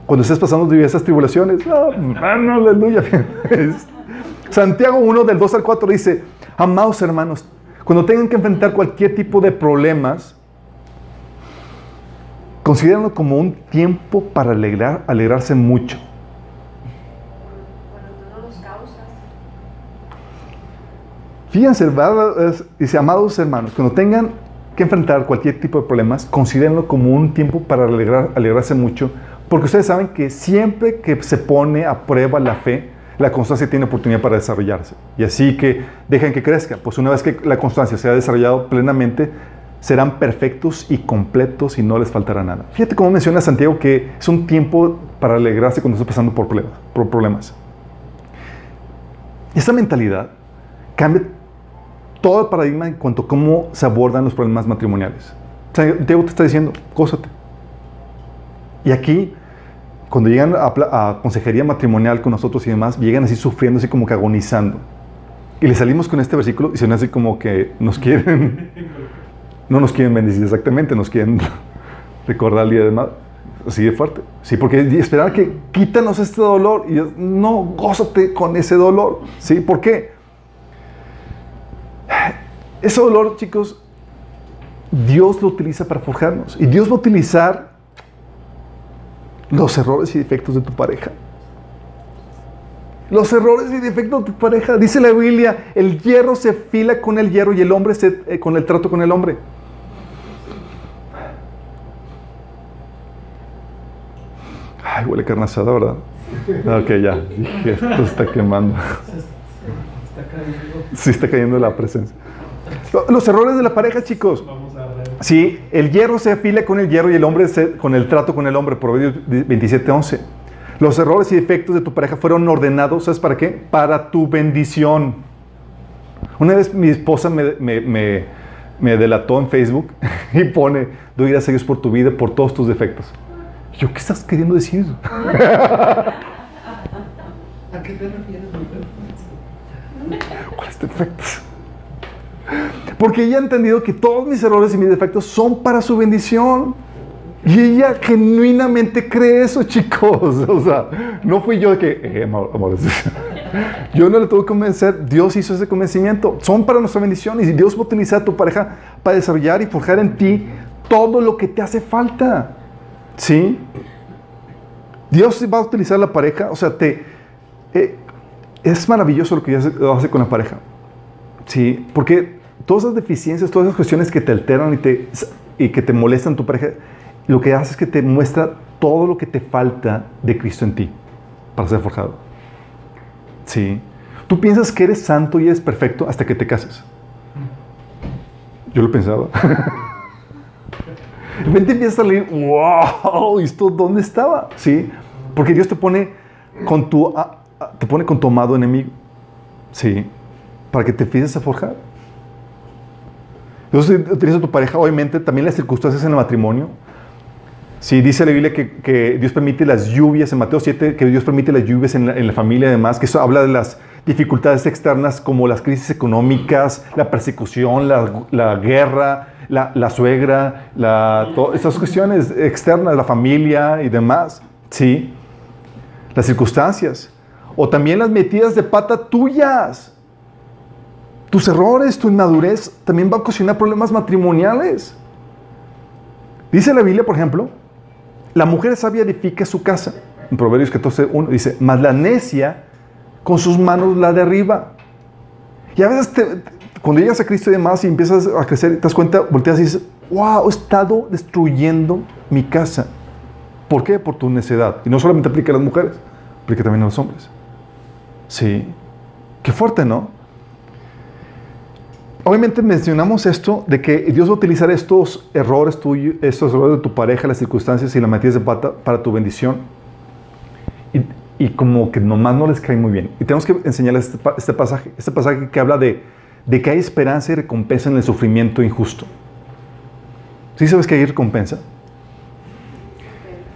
cuando estés pasando diversas tribulaciones. Oh, aleluya. Santiago 1 del 2 al 4 dice, amados hermanos, cuando tengan que enfrentar cualquier tipo de problemas, considérenlo como un tiempo para alegrar, alegrarse mucho. Fíjense, dice, amados hermanos, cuando tengan que enfrentar cualquier tipo de problemas, considérenlo como un tiempo para alegrar, alegrarse mucho, porque ustedes saben que siempre que se pone a prueba la fe, la constancia tiene oportunidad para desarrollarse. Y así que dejen que crezca. Pues una vez que la constancia se ha desarrollado plenamente, serán perfectos y completos y no les faltará nada. Fíjate cómo menciona Santiago que es un tiempo para alegrarse cuando estás pasando por problemas. Por problemas. Esta mentalidad cambia todo el paradigma en cuanto a cómo se abordan los problemas matrimoniales. Santiago te está diciendo, cósate. Y aquí cuando llegan a, consejería matrimonial con nosotros y demás, llegan así sufriendo, así como que agonizando. Y le salimos con este versículo y se así como que nos quieren, no nos quieren bendecir exactamente, nos quieren recordar el día de más. Así de fuerte. Sí, porque esperar que quítanos este dolor y no, gózate con ese dolor. ¿Sí? ¿Por qué? Ese dolor, chicos, Dios lo utiliza para forjarnos. Y Dios va a utilizar los errores y defectos de tu pareja. Los errores y defectos de tu pareja. Dice la Biblia, el hierro se fila con el hierro y el hombre se, eh, con el trato con el hombre. Ay, huele carne asada, ¿verdad? Ok, ya. Esto está quemando. Sí, está cayendo la presencia. Los errores de la pareja, chicos. Sí, el hierro se afila con el hierro y el hombre con el trato con el hombre, Proverbios 27:11. Los errores y defectos de tu pareja fueron ordenados, ¿sabes para qué? Para tu bendición. Una vez mi esposa me, delató en Facebook y pone, doy gracias a Dios por tu vida, por todos tus defectos. Yo, ¿qué estás queriendo decir? ¿A qué te refieres? ¿Cuáles defectos? Porque ella ha entendido que todos mis errores y mis defectos son para su bendición. Y ella genuinamente cree eso, chicos. O sea, no fui yo que, eh, amor, Yo no le tuve que convencer, Dios hizo ese convencimiento. Son para nuestra bendición y Dios va a utilizar tu pareja para desarrollar y forjar en ti todo lo que te hace falta. ¿Sí? Dios va a utilizar la pareja, o sea, te, eh, es maravilloso lo que Dios hace con la pareja. Sí, porque todas esas deficiencias, todas esas cuestiones que te alteran y, te, y que te molestan tu pareja, lo que hace es que te muestra todo lo que te falta de Cristo en ti para ser forjado. Sí. Tú piensas que eres santo y eres perfecto hasta que te cases. Yo lo pensaba. De repente empieza a salir, wow, ¿esto dónde estaba? Sí, porque Dios te pone con tu, te pone con tu amado enemigo. Sí, para que te empieces a forjar. Dios utiliza a tu pareja, obviamente, también las circunstancias en el matrimonio. Sí, dice la Biblia que, Dios permite las lluvias, en Mateo 7, que Dios permite las lluvias en la, familia, además, que eso habla de las dificultades externas como las crisis económicas, la persecución, la, guerra, la, suegra, la, esas cuestiones externas, la familia y demás. Sí, las circunstancias. O también las metidas de pata tuyas. Tus errores, tu inmadurez también va a ocasionar problemas matrimoniales. Dice la Biblia, por ejemplo, la mujer sabia edifica su casa. En Proverbios 14, 1 dice, mas la necia con sus manos la derriba. Y a veces cuando llegas a Cristo y demás y empiezas a crecer, te das cuenta, volteas y dices, wow, he estado destruyendo mi casa. ¿Por qué? Por tu necedad. Y no solamente aplica a las mujeres, aplica también a los hombres. Sí. Qué fuerte, ¿no? Obviamente mencionamos esto de que Dios va a utilizar estos errores tuyos, estos errores de tu pareja, las circunstancias y la metidas de pata para tu bendición. Y, como que nomás no les cae muy bien. Y tenemos que enseñarles este, este, pasaje, este pasaje que habla de, de que hay esperanza y recompensa en el sufrimiento injusto. ¿Sí sabes que hay recompensa?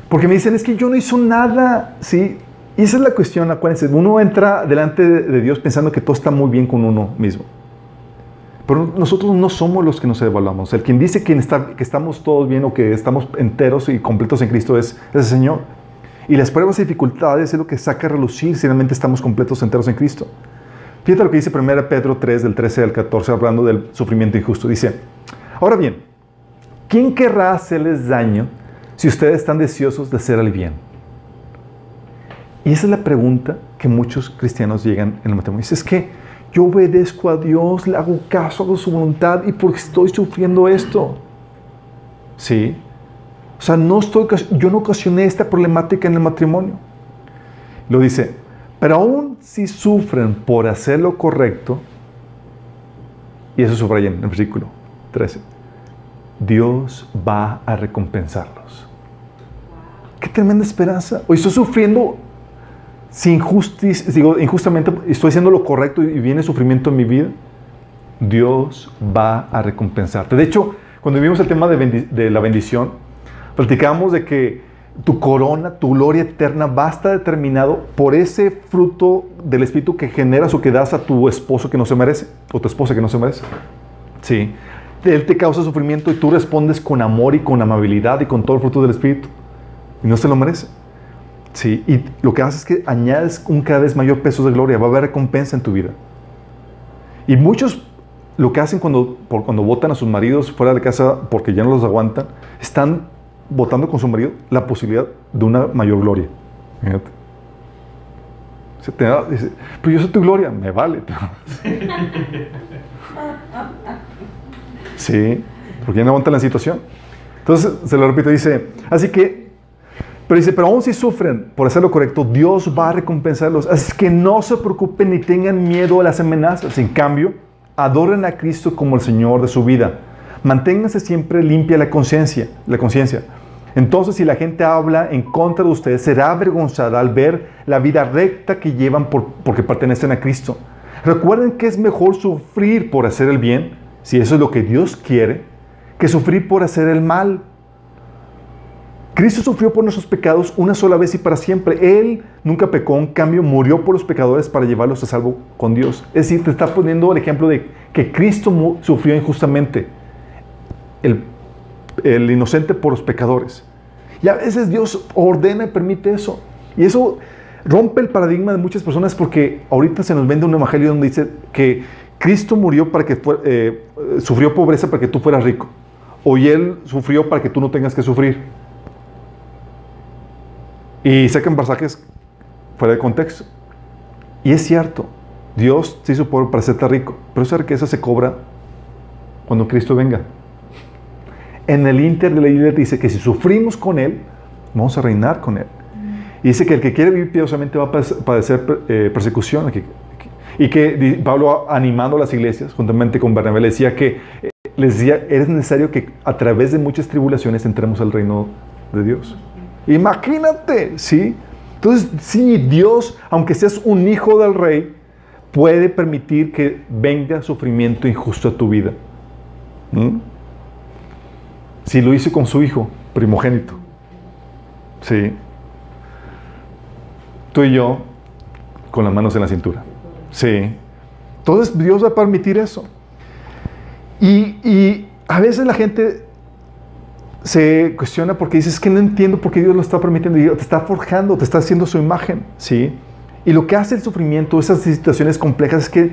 Porque me dicen, es que yo no hice nada, ¿sí? Y esa es la cuestión, acuérdense, uno entra delante de Dios pensando que todo está muy bien con uno mismo. Pero nosotros no somos los que nos evaluamos. El quien dice que, estamos todos bien o que estamos enteros y completos en Cristo es, el Señor. Y las pruebas y dificultades es lo que saca a relucir si realmente estamos completos, enteros en Cristo. Fíjate lo que dice 1 Pedro 3, del 13 al 14, hablando del sufrimiento injusto. Dice, ahora bien, ¿quién querrá hacerles daño si ustedes están deseosos de hacer el bien? Y esa es la pregunta que muchos cristianos llegan en el matrimonio. Dice, es que yo obedezco a Dios, le hago caso a su voluntad y porque estoy sufriendo esto. ¿Sí? O sea, no estoy, yo no ocasioné esta problemática en el matrimonio. Lo dice, pero aún si sufren por hacer lo correcto, y eso subraya en el versículo 13, Dios va a recompensarlos. Qué tremenda esperanza. Hoy estoy sufriendo si digo, injustamente estoy haciendo lo correcto y viene sufrimiento en mi vida, Dios va a recompensarte. De hecho, cuando vimos el tema de, la bendición, platicábamos de que tu corona, tu gloria eterna va a estar determinado por ese fruto del Espíritu que generas o que das a tu esposo que no se merece, o tu esposa que no se merece. Sí. Él te causa sufrimiento y tú respondes con amor y con amabilidad y con todo el fruto del Espíritu. Y no se lo merece. Sí, y lo que hace es que añades un cada vez mayor peso de gloria, va a haber recompensa en tu vida. Y muchos lo que hacen cuando, por, cuando votan a sus maridos fuera de casa porque ya no los aguantan, están votando con su marido la posibilidad de una mayor gloria. Fíjate. Se te da, dice, pero yo soy tu gloria, me vale. sí, porque ya no aguantan la situación. Entonces, se lo repito, dice, así que pero dice, pero aún si sufren por hacer lo correcto, Dios va a recompensarlos. Así que no se preocupen ni tengan miedo a las amenazas. En cambio, adoren a Cristo como el Señor de su vida. Manténganse siempre limpia la conciencia, la conciencia. Entonces, si la gente habla en contra de ustedes, será avergonzada al ver la vida recta que llevan por, porque pertenecen a Cristo. Recuerden que es mejor sufrir por hacer el bien, si eso es lo que Dios quiere, que sufrir por hacer el mal. Cristo sufrió por nuestros pecados una sola vez y para siempre. Él nunca pecó, en cambio murió por los pecadores para llevarlos a salvo con Dios. Es decir, te está poniendo el ejemplo de que Cristo sufrió injustamente, el, inocente por los pecadores. Y a veces Dios ordena y permite eso. Y eso rompe el paradigma de muchas personas porque ahorita se nos vende un evangelio donde dice que Cristo murió para que eh, sufrió pobreza para que tú fueras rico. O Él sufrió para que tú no tengas que sufrir. Y sacan pasajes fuera de contexto. Y es cierto, Dios se hizo pobre para hacerte rico, pero esa riqueza se cobra cuando Cristo venga. En el Inter de la Biblia dice que si sufrimos con Él, vamos a reinar con Él. Y dice que el que quiere vivir piadosamente va a padecer eh, persecución. Y que Pablo animando a las iglesias, juntamente con Bernabé, le decía que eh, les decía, es necesario que a través de muchas tribulaciones entremos al reino de Dios. Imagínate, ¿sí? Entonces, sí, Dios, aunque seas un hijo del rey, puede permitir que venga sufrimiento injusto a tu vida. Si lo hizo con su hijo primogénito. Sí. Tú y yo con las manos en la cintura. Sí. Entonces Dios va a permitir eso. Y, y a veces la gente se cuestiona porque dice, es que no entiendo por qué Dios lo está permitiendo. Y te está forjando, te está haciendo su imagen. ¿sí? Y lo que hace el sufrimiento, esas situaciones complejas, es que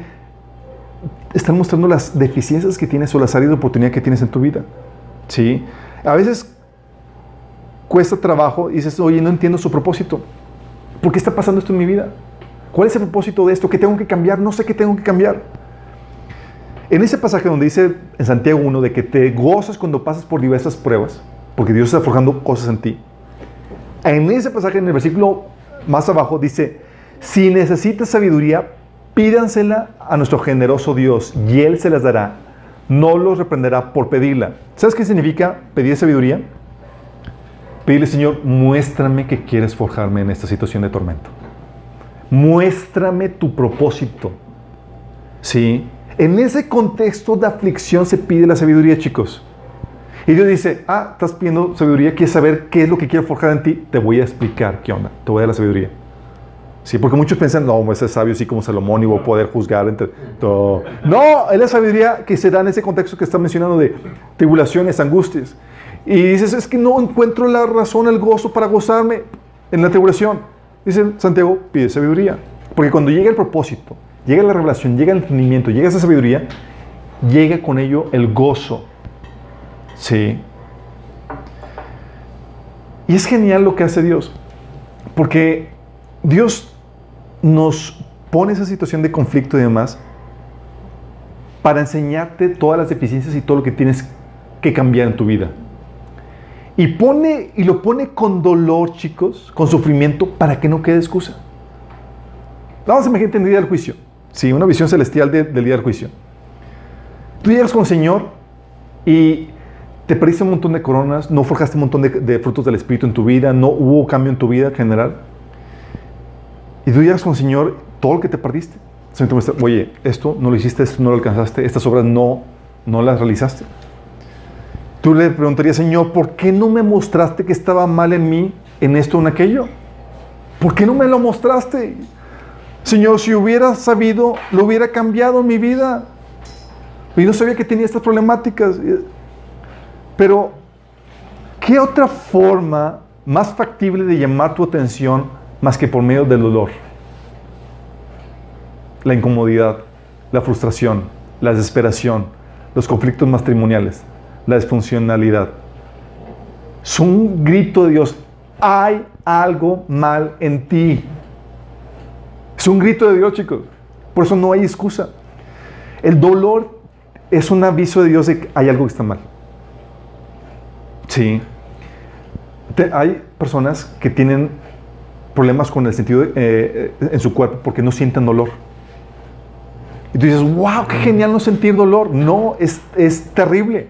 están mostrando las deficiencias que tienes o las áreas de oportunidad que tienes en tu vida. ¿sí? A veces cuesta trabajo y dices, oye, no entiendo su propósito. ¿Por qué está pasando esto en mi vida? ¿Cuál es el propósito de esto? ¿Qué tengo que cambiar? No sé qué tengo que cambiar. En ese pasaje donde dice en Santiago 1 de que te gozas cuando pasas por diversas pruebas, porque Dios está forjando cosas en ti. En ese pasaje, en el versículo más abajo, dice, si necesitas sabiduría, pídansela a nuestro generoso Dios y Él se las dará. No los reprenderá por pedirla. ¿Sabes qué significa pedir sabiduría? Pedirle, Señor, muéstrame que quieres forjarme en esta situación de tormento. Muéstrame tu propósito. ¿Sí? En ese contexto de aflicción se pide la sabiduría, chicos. Y Dios dice, ah, estás pidiendo sabiduría, quieres saber qué es lo que quiero forjar en ti, te voy a explicar qué onda, te voy a dar la sabiduría. Sí, porque muchos piensan, no, ese es sabio así como Salomón y voy a poder juzgar entre todo. No, es la sabiduría que se da en ese contexto que está mencionando de tribulaciones, angustias. Y dices, es que no encuentro la razón, el gozo para gozarme en la tribulación. Dice Santiago, pide sabiduría. Porque cuando llega el propósito, llega la revelación, llega el entendimiento, llega esa sabiduría, llega con ello el gozo. Sí. Y es genial lo que hace Dios. Porque Dios nos pone esa situación de conflicto y demás para enseñarte todas las deficiencias y todo lo que tienes que cambiar en tu vida. Y pone y lo pone con dolor, chicos, con sufrimiento para que no quede excusa. Vamos a imaginar el juicio. Sí, una visión celestial del día del juicio. Tú llegas con el Señor y te perdiste un montón de coronas, no forjaste un montón de, frutos del Espíritu en tu vida, no hubo cambio en tu vida en general. Y tú llegas con el Señor, todo lo que te perdiste. Oye, esto no lo hiciste, esto no lo alcanzaste, estas obras no, no las realizaste. Tú le preguntarías, Señor, ¿por qué no me mostraste que estaba mal en mí, en esto o en aquello? ¿Por qué no me lo mostraste? Señor, si hubiera sabido, lo hubiera cambiado mi vida. Y no sabía que tenía estas problemáticas. Pero, ¿qué otra forma más factible de llamar tu atención más que por medio del dolor? La incomodidad, la frustración, la desesperación, los conflictos matrimoniales la disfuncionalidad. Es un grito de Dios. Hay algo mal en ti. Es un grito de Dios, chicos. Por eso no hay excusa. El dolor es un aviso de Dios de que hay algo que está mal. Sí. hay personas que tienen problemas con el sentido eh, eh, en su cuerpo porque no sienten dolor. Y tú dices, wow, qué genial no sentir dolor. No, es, es terrible.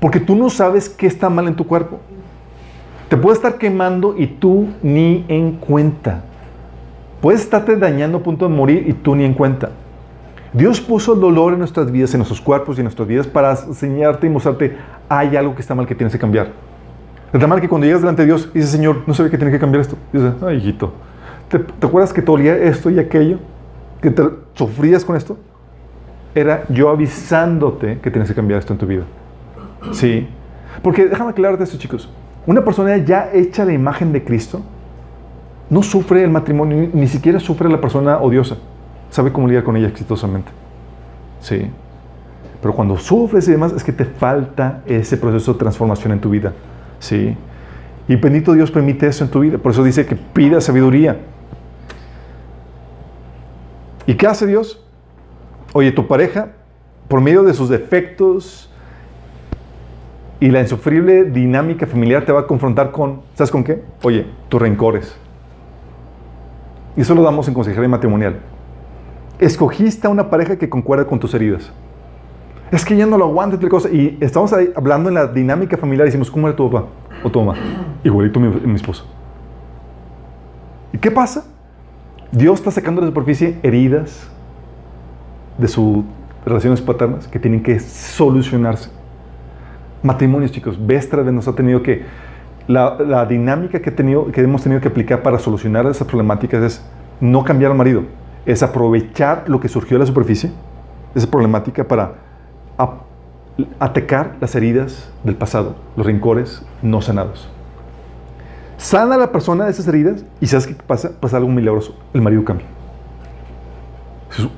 Porque tú no sabes qué está mal en tu cuerpo. Te puede estar quemando y tú ni en cuenta. Puedes estarte dañando a punto de morir y tú ni en cuenta. Dios puso el dolor en nuestras vidas, en nuestros cuerpos y en nuestras vidas para enseñarte y mostrarte, hay algo que está mal que tienes que cambiar. De tal manera que cuando llegas delante de Dios y dices, Señor, no sabía que tiene que cambiar esto. Y dices, ay, hijito, ¿te, ¿te, acuerdas que te olía esto y aquello? ¿Que te sufrías con esto? Era yo avisándote que tienes que cambiar esto en tu vida. Sí. Porque déjame aclararte esto, chicos. Una persona ya hecha la imagen de Cristo no sufre el matrimonio, ni siquiera sufre la persona odiosa. Sabe cómo lidiar con ella exitosamente. Sí. Pero cuando sufres y demás, es que te falta ese proceso de transformación en tu vida. Sí. Y bendito Dios permite eso en tu vida. Por eso dice que pida sabiduría. ¿Y qué hace Dios? Oye, tu pareja, por medio de sus defectos y la insufrible dinámica familiar, te va a confrontar con, ¿sabes con qué? Oye, tus rencores. Y eso lo damos en consejería matrimonial. Escogiste a una pareja que concuerda con tus heridas. Es que ya no lo aguanta, otra cosa. Y estamos ahí hablando en la dinámica familiar y decimos, ¿cómo era tu papá o tu mamá? Igualito mi, mi esposo. ¿Y qué pasa? Dios está sacando de la superficie heridas de sus relaciones paternas que tienen que solucionarse. Matrimonios, chicos, Vestra nos ha tenido que la, dinámica que, que hemos tenido que aplicar para solucionar esas problemáticas es no cambiar al marido, es aprovechar lo que surgió de la superficie, esa problemática para a, atacar las heridas del pasado, los rencores no sanados. Sana a la persona de esas heridas y ¿sabes qué pasa? Pasa algo milagroso, el marido cambia.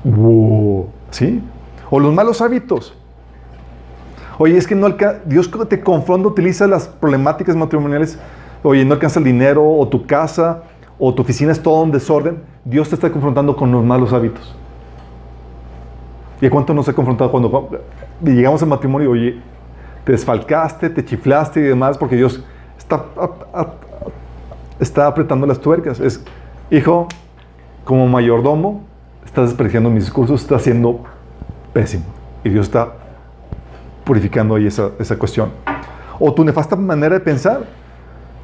Wow, ¿sí? O los malos hábitos. Oye, es que no Dios te confronta, utiliza las problemáticas matrimoniales. Oye, no alcanza el dinero, o tu casa, o tu oficina es todo un desorden. Dios te está confrontando con los malos hábitos. ¿Y a cuánto nos ha confrontado cuando llegamos al matrimonio? Oye, te desfalcaste, te chiflaste y demás, porque Dios está, está apretando las tuercas. Es, hijo, como mayordomo, estás despreciando mis discursos, estás siendo pésimo. Y Dios está purificando ahí esa, esa cuestión. O tu nefasta manera de pensar.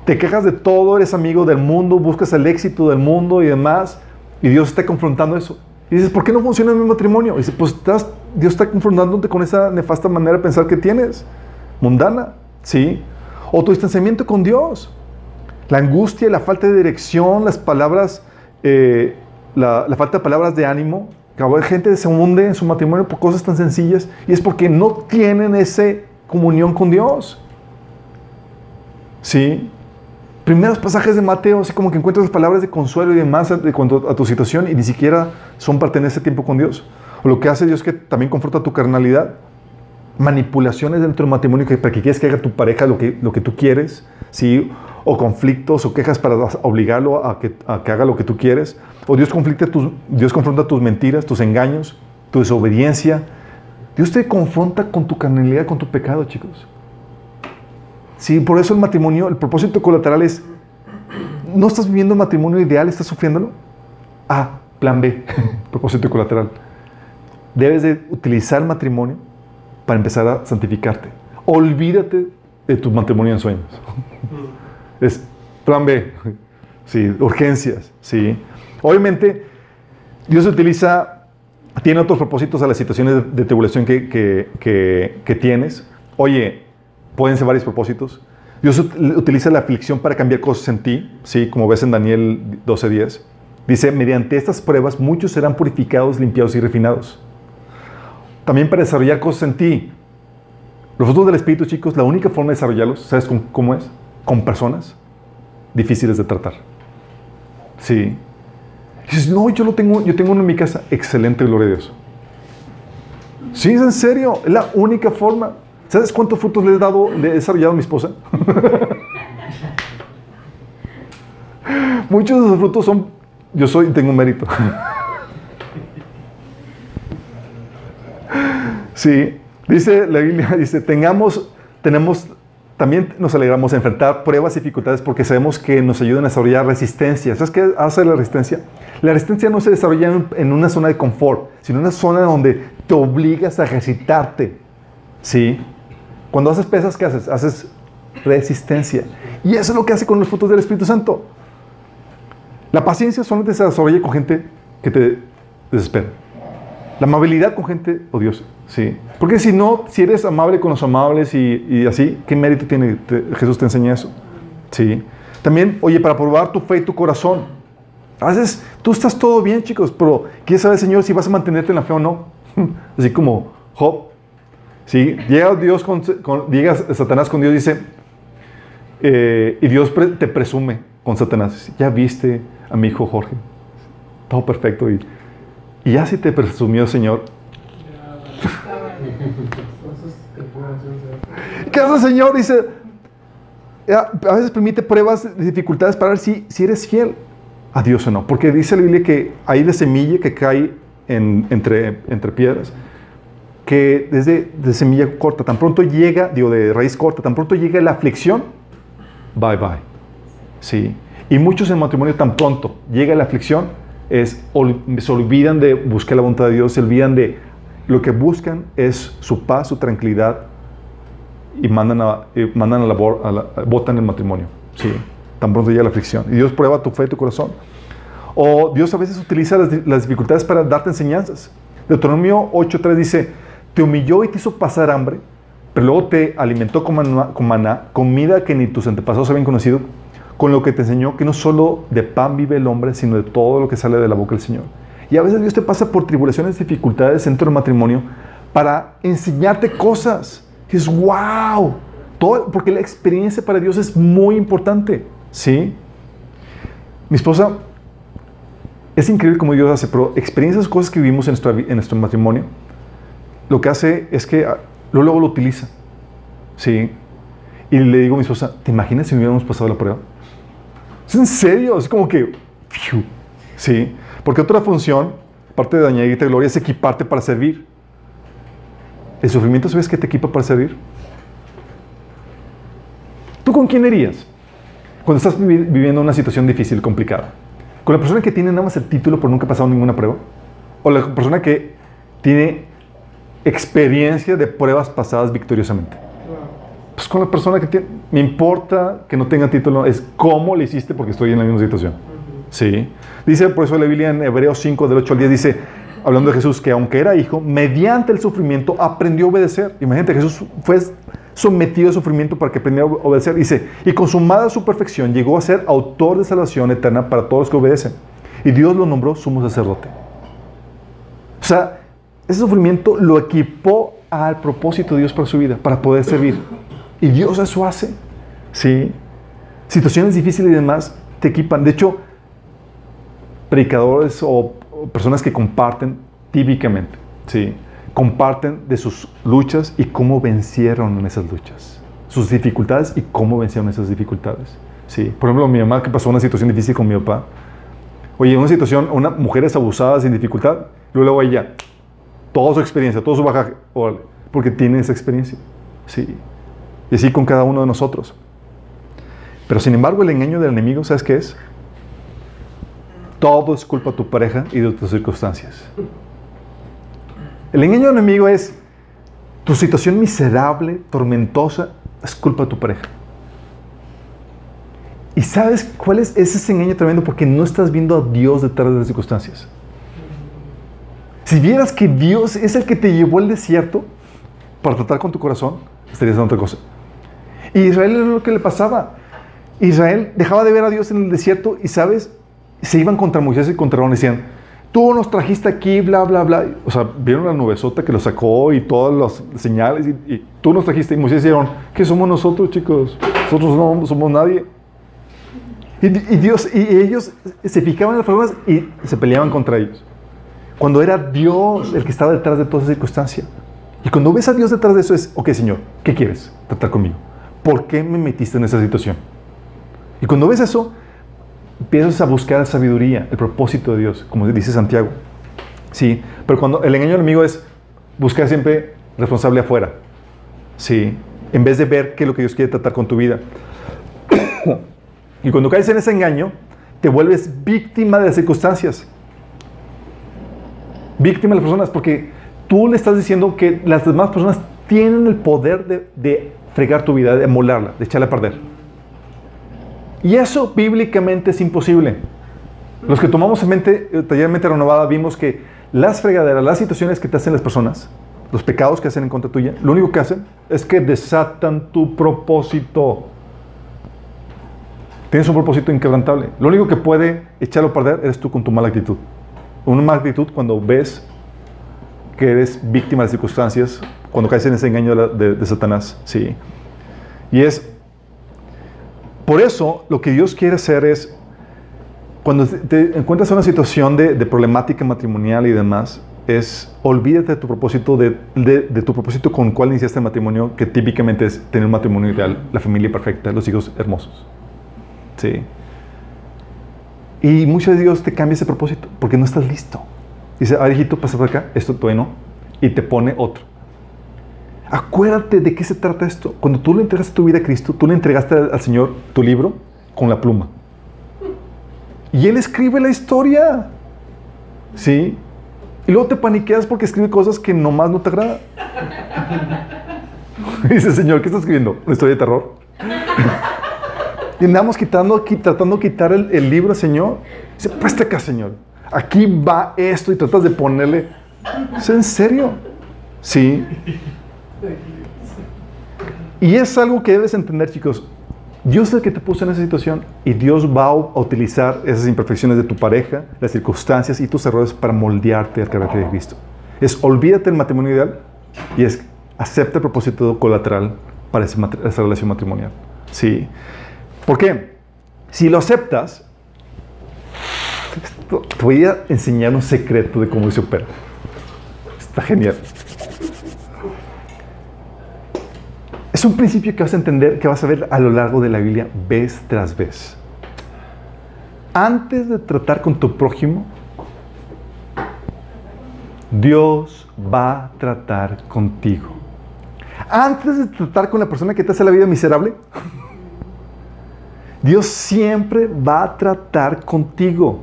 Te quejas de todo, eres amigo del mundo, buscas el éxito del mundo y demás, y Dios está confrontando eso. Y dices, ¿por qué no funciona mi matrimonio? Y dices, pues Dios está confrontándote con esa nefasta manera de pensar que tienes, mundana, ¿sí? O tu distanciamiento con Dios. La angustia, la falta de dirección, las palabras, eh, la falta de palabras de ánimo, hay gente se hunde en su matrimonio por cosas tan sencillas y es porque no tienen esa comunión con Dios. ¿Sí? Primeros pasajes de Mateo, así como que encuentras palabras de consuelo y demás de cuanto a tu situación y ni siquiera son parte de ese tiempo con Dios. O lo que hace Dios que también confronta tu carnalidad. Manipulaciones dentro del matrimonio que, para que quieres que haga tu pareja lo que, lo que tú quieres, ¿sí? O conflictos o quejas para obligarlo a que, a que haga lo que tú quieres o Dios, tus, Dios confronta tus mentiras, tus engaños, tu desobediencia. Dios te confronta con tu carnalidad, con tu pecado, chicos. Sí, por eso el matrimonio, el propósito colateral es, ¿no estás viviendo un matrimonio ideal? ¿Estás sufriéndolo? Ah, plan B, propósito colateral. Debes de utilizar el matrimonio para empezar a santificarte. Olvídate de tu matrimonio en sueños. Es plan B. Sí, urgencias, sí. Obviamente, Dios utiliza, tiene otros propósitos a las situaciones de, tribulación que, tienes. Oye, pueden ser varios propósitos. Dios utiliza la aflicción para cambiar cosas en ti, ¿sí? como ves en Daniel 12:10. Dice, mediante estas pruebas muchos serán purificados, limpiados y refinados. También para desarrollar cosas en ti. Los frutos del Espíritu, chicos, la única forma de desarrollarlos, ¿sabes cómo es? Con personas difíciles de tratar. Sí, dices, no, yo lo tengo, yo tengo uno en mi casa. Excelente, gloria a Dios. Sí, es en serio, es la única forma. ¿Sabes cuántos frutos le he dado, le he desarrollado a mi esposa? Muchos de esos frutos son, yo soy, tengo mérito. sí, dice la Biblia, dice, tengamos, tenemos también nos alegramos de enfrentar pruebas y dificultades porque sabemos que nos ayudan a desarrollar resistencia. ¿Sabes qué hace la resistencia? La resistencia no se desarrolla en una zona de confort, sino en una zona donde te obligas a ejercitarte. ¿Sí? Cuando haces pesas, ¿qué haces? Haces resistencia. Y eso es lo que hace con los frutos del Espíritu Santo. La paciencia solamente se desarrolla con gente que te desespera. La amabilidad con gente odiosa. Sí. Porque si no, si eres amable con los amables y, así, ¿qué mérito tiene? Jesús te enseña eso. Sí. También, oye, para probar tu fe y tu corazón. A veces tú estás todo bien, chicos, pero ¿quieres saber, Señor, si vas a mantenerte en la fe o no? Así como Job. Sí. Llega Dios con, llega Satanás con Dios y dice, eh, y Dios te presume. con Satanás. Ya viste a mi hijo Jorge. Todo perfecto. Y, y ya te presumió, Señor. ¿Qué hace Señor? Dice, a veces permite pruebas, dificultades para ver si, si eres fiel a Dios o no. Porque dice la Biblia que hay de semilla que cae en, entre, entre piedras, que desde de semilla corta, tan pronto llega, digo, de raíz corta, tan pronto llega la aflicción, bye bye. Sí. Y muchos en matrimonio tan pronto llega la aflicción, es, se olvidan de buscar la voluntad de Dios, se olvidan de lo que buscan es su paz, su tranquilidad y mandan a, mandan a la, a la, votan el matrimonio. Sí, tan pronto llega la aflicción. Y Dios prueba tu fe y tu corazón. O Dios a veces utiliza las, las dificultades para darte enseñanzas. Deuteronomio 8.3 dice, te humilló y te hizo pasar hambre, pero luego te alimentó con con maná, comida que ni tus antepasados habían conocido, con lo que te enseñó que no solo de pan vive el hombre, sino de todo lo que sale de la boca del Señor. Y a veces Dios te pasa por tribulaciones, dificultades dentro del matrimonio para enseñarte cosas. Y es wow. Todo, porque la experiencia para Dios es muy importante. ¿Sí? Mi esposa, es increíble como Dios hace, pero experiencias, cosas que vivimos en nuestro, en nuestro matrimonio, lo que hace es que ah, luego, luego lo utiliza. ¿Sí? Y le digo a mi esposa, ¿te imaginas si hubiéramos pasado la prueba? Es en serio, es como que... ¿Sí? Porque otra función, aparte de añadirte gloria, es equiparte para servir. ¿El sufrimiento sabes que te equipa para servir? ¿Tú con quién irías cuando estás viviendo una situación difícil, complicada? ¿Con la persona que tiene nada más el título pero nunca ha pasado ninguna prueba? ¿O la persona que tiene experiencia de pruebas pasadas victoriosamente? Pues con la persona que tiene... Me importa que no tenga título, es cómo le hiciste porque estoy en la misma situación. Sí. Dice por eso la Biblia en Hebreos 5, del 8 al 10, dice, hablando de Jesús, que aunque era hijo, mediante el sufrimiento aprendió a obedecer. Imagínate, Jesús fue sometido a sufrimiento para que aprendiera a obedecer. Dice, y consumada su perfección, llegó a ser autor de salvación eterna para todos los que obedecen. Y Dios lo nombró sumo sacerdote. O sea, ese sufrimiento lo equipó al propósito de Dios para su vida, para poder servir. Y Dios eso hace. Sí. Situaciones difíciles y demás te equipan. De hecho, predicadores o personas que comparten típicamente, ¿sí? comparten de sus luchas y cómo vencieron en esas luchas, sus dificultades y cómo vencieron esas dificultades. ¿sí? Por ejemplo, mi mamá que pasó una situación difícil con mi papá, oye, una situación, una mujer es abusada sin dificultad, luego ella, toda su experiencia, todo su bagaje, porque tiene esa experiencia. Sí. Y así con cada uno de nosotros. Pero sin embargo, el engaño del enemigo, ¿sabes qué es? Todo es culpa de tu pareja y de tus circunstancias. El engaño del enemigo es tu situación miserable, tormentosa, es culpa de tu pareja. ¿Y sabes cuál es ese engaño tremendo? Porque no estás viendo a Dios detrás de las circunstancias. Si vieras que Dios es el que te llevó al desierto para tratar con tu corazón, estarías en otra cosa. Y Israel es lo que le pasaba. Israel dejaba de ver a Dios en el desierto y, ¿sabes? se iban contra Moisés y contra Aarón y decían, tú nos trajiste aquí, bla, bla, bla. O sea, vieron la nubesota que lo sacó y todas las señales y, tú nos trajiste. Y Moisés dijeron, ¿qué somos nosotros, chicos? Nosotros no somos nadie. Y, Dios, y ellos se fijaban en las problemas y se peleaban contra ellos. Cuando era Dios el que estaba detrás de toda esa circunstancia. Y cuando ves a Dios detrás de eso es, ok, Señor, ¿qué quieres tratar conmigo? ¿Por qué me metiste en esa situación? Y cuando ves eso, empiezas a buscar la sabiduría, el propósito de Dios, como dice Santiago. Sí, pero cuando el engaño del enemigo es buscar siempre responsable afuera. Sí, en vez de ver qué es lo que Dios quiere tratar con tu vida. y cuando caes en ese engaño, te vuelves víctima de las circunstancias. Víctima de las personas, porque tú le estás diciendo que las demás personas tienen el poder de, de fregar tu vida, de molarla, de echarla a perder. Y eso bíblicamente es imposible. Los que tomamos en mente, eh, taller mente renovada, vimos que las fregaderas, las situaciones que te hacen las personas, los pecados que hacen en contra tuya, lo único que hacen es que desatan tu propósito. Tienes un propósito inquebrantable. Lo único que puede echarlo a perder eres tú con tu mala actitud. Una mala actitud cuando ves que eres víctima de circunstancias, cuando caes en ese engaño de, Satanás. Sí. Y es Por eso, lo que Dios quiere hacer es, cuando te encuentras en una situación de, problemática matrimonial y demás, es olvídate de tu propósito, de, tu propósito con el cual iniciaste el matrimonio, que típicamente es tener un matrimonio ideal, la familia perfecta, los hijos hermosos. Sí. Y muchos de Dios te cambia ese propósito porque no estás listo. Dice, ah, hijito, pasa por acá, esto todavía no. Y te pone otro. Acuérdate de qué se trata esto. Cuando tú le entregaste tu vida a Cristo, tú le entregaste al Señor tu libro con la pluma. Y Él escribe la historia. ¿Sí? Y luego te paniqueas porque escribe cosas que nomás no te agradan. Dice, Señor, ¿qué estás escribiendo? ¿Una historia de terror? y andamos quitando, tratando de quitar el, libro, Señor. Dice, presta acá, Señor. Aquí va esto y tratas de ponerle. ¿Es en serio? Sí. Y es algo que debes entender, chicos. Dios es el que te puso en esa situación y Dios va a utilizar esas imperfecciones de tu pareja, las circunstancias y tus errores para moldearte al carácter de Cristo. Es olvídate del matrimonio ideal y es acepta el propósito colateral para esa, relación matrimonial. Sí. ¿Por qué? Si lo aceptas, te voy a enseñar un secreto de cómo se opera. Está genial. Es un principio que vas a entender, que vas a ver a lo largo de la Biblia vez tras vez. Antes de tratar con tu prójimo, Dios va a tratar contigo. Antes de tratar con la persona que te hace la vida miserable, Dios siempre va a tratar contigo.